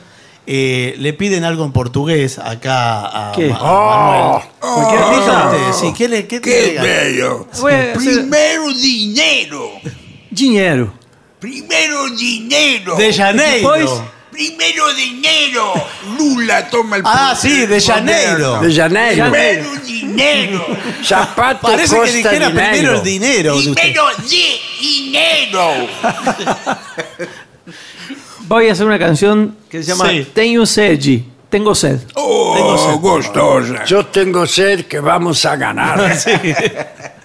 Eh, le piden algo en portugués acá a, ¿Qué? Ma- a Manuel. ¿Cualquier ¿Qué cosa? usted? Sí, ¿qué le qué ¡Qué bello! Hacer- Primero dinero. Dinheiro. Primero dinero. De Janeiro. Primero dinero. Lula toma el Ah, poder sí, de Janeiro. De Janeiro. Primero dinero. Zapato Parece que costa dijera dinero. primero el dinero. de usted. Primero de dinero. Voy a hacer una canción que se llama Sí. Tenho sede. Tengo sed. Oh, gustosa. Yo tengo sed que vamos a ganar.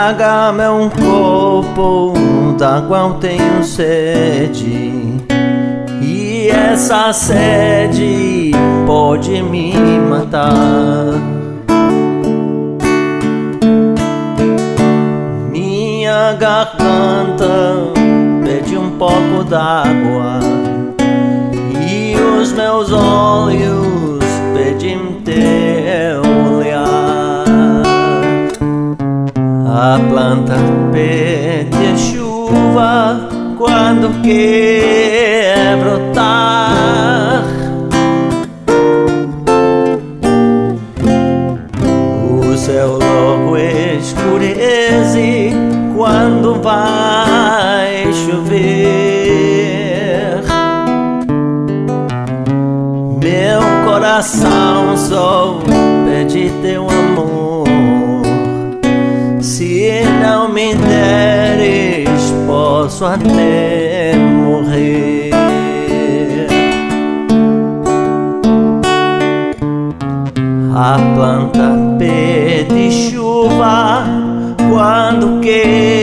Traga-me um copo d'água, eu tenho sede. E essa sede pode me matar. Minha garganta pede um pouco d'água. E os meus olhos A planta pede chuva quando quer posso até morrer. A planta pede chuva quando quer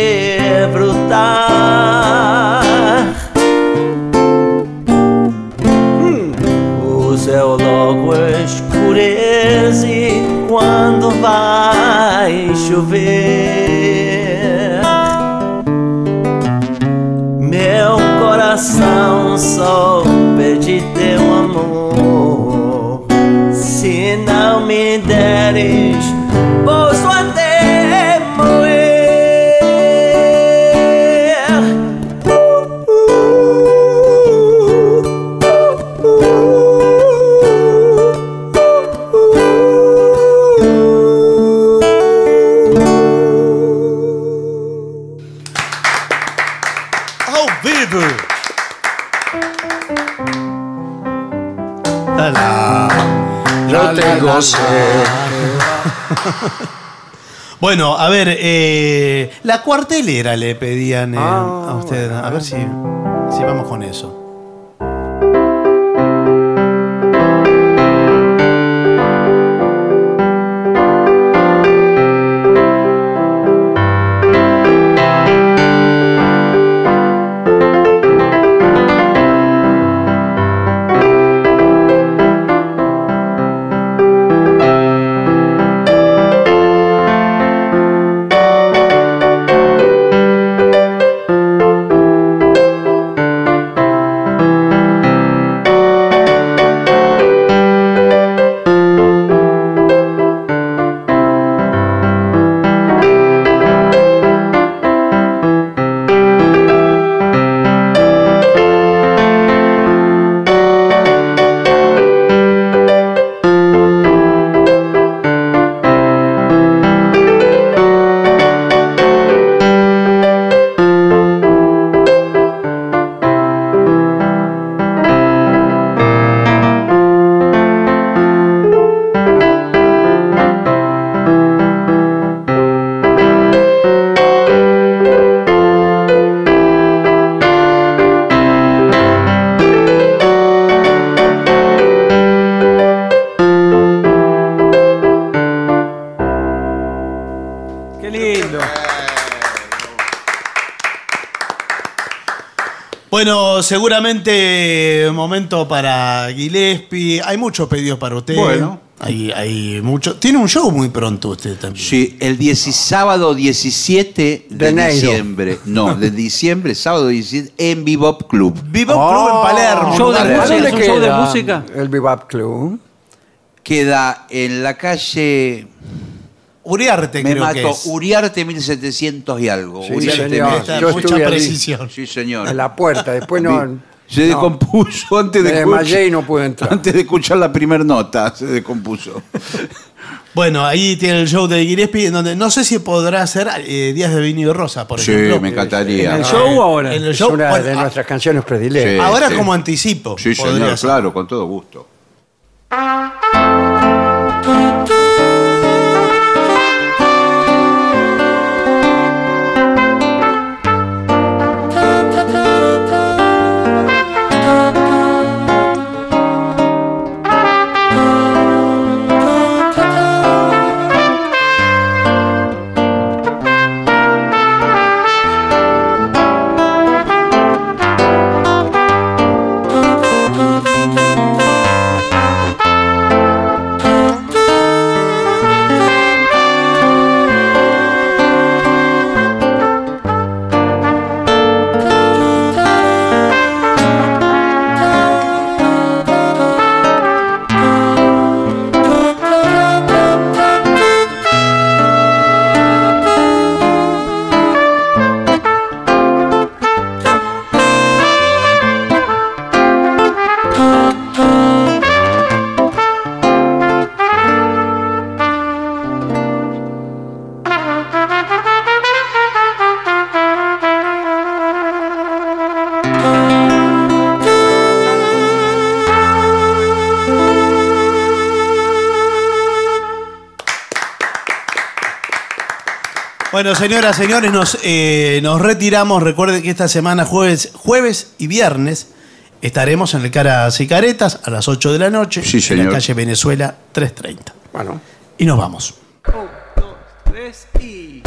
Bueno, a ver, eh, la cuartelera le pedían eh, Ah, a usted. A ver si, si vamos con eso. Bueno, seguramente momento para Gillespie. Hay muchos pedidos para usted. Bueno. Hay, hay mucho. Tiene un show muy pronto usted también. Sí, el 10 sábado 17 de, De enero. diciembre. No, de diciembre, sábado 17, en Bebop Club. Bebop Club en Palermo. Show de Palermo. música, ¿Dónde es un show de música. El Bebop Club. Queda en la calle. Uriarte, Me creo mato, que es. Uriarte 1700 y algo. Sí, Uriarte señor. Yo mucha estuve precisión. Sí, señor. En la puerta. Después no. Se no. descompuso antes de, escuchar- desmayé y no pude entrar. antes de escuchar la primera nota. Se descompuso. Bueno, ahí tiene el show de Gillespie, en donde no sé si podrá hacer eh, Días de Vino y Rosa, por sí, ejemplo. me encantaría. ¿En el show o ahora? En el Es show. una bueno, de a- nuestras canciones predilectas. Sí. ahora como anticipo. Sí, podría señor, ser. claro, con todo gusto. Bueno, señoras, señores, nos, eh, nos retiramos. Recuerden que esta semana, jueves, jueves y viernes, estaremos en el Caras y Caretas a las 8 de la noche Sí, en la calle Venezuela 330. Bueno, Y nos vamos. Tres y.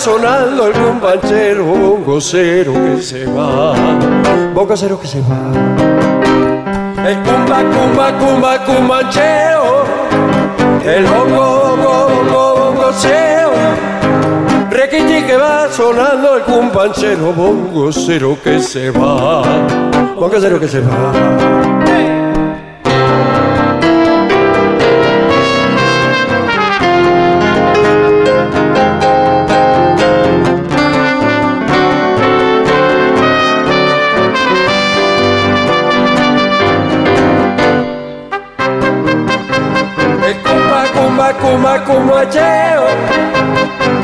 sonando el cumbanchero, bongocero que se va, bongocero que se va. El cumba, cumba, cumba, cumbancheo. El bongo, bongo, bongo, bongocero. Requitín que va sonando el cumbanchero, bongocero que se va, bongocero que se va. Cumba, cumbacheo.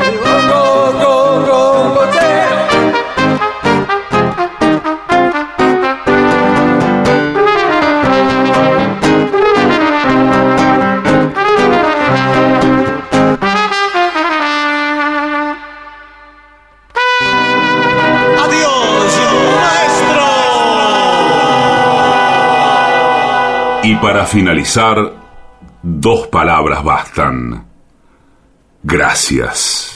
El bongo, bongo, bongoteo. ¡Adiós, maestro! Y para finalizar, dos palabras bastan. Gracias.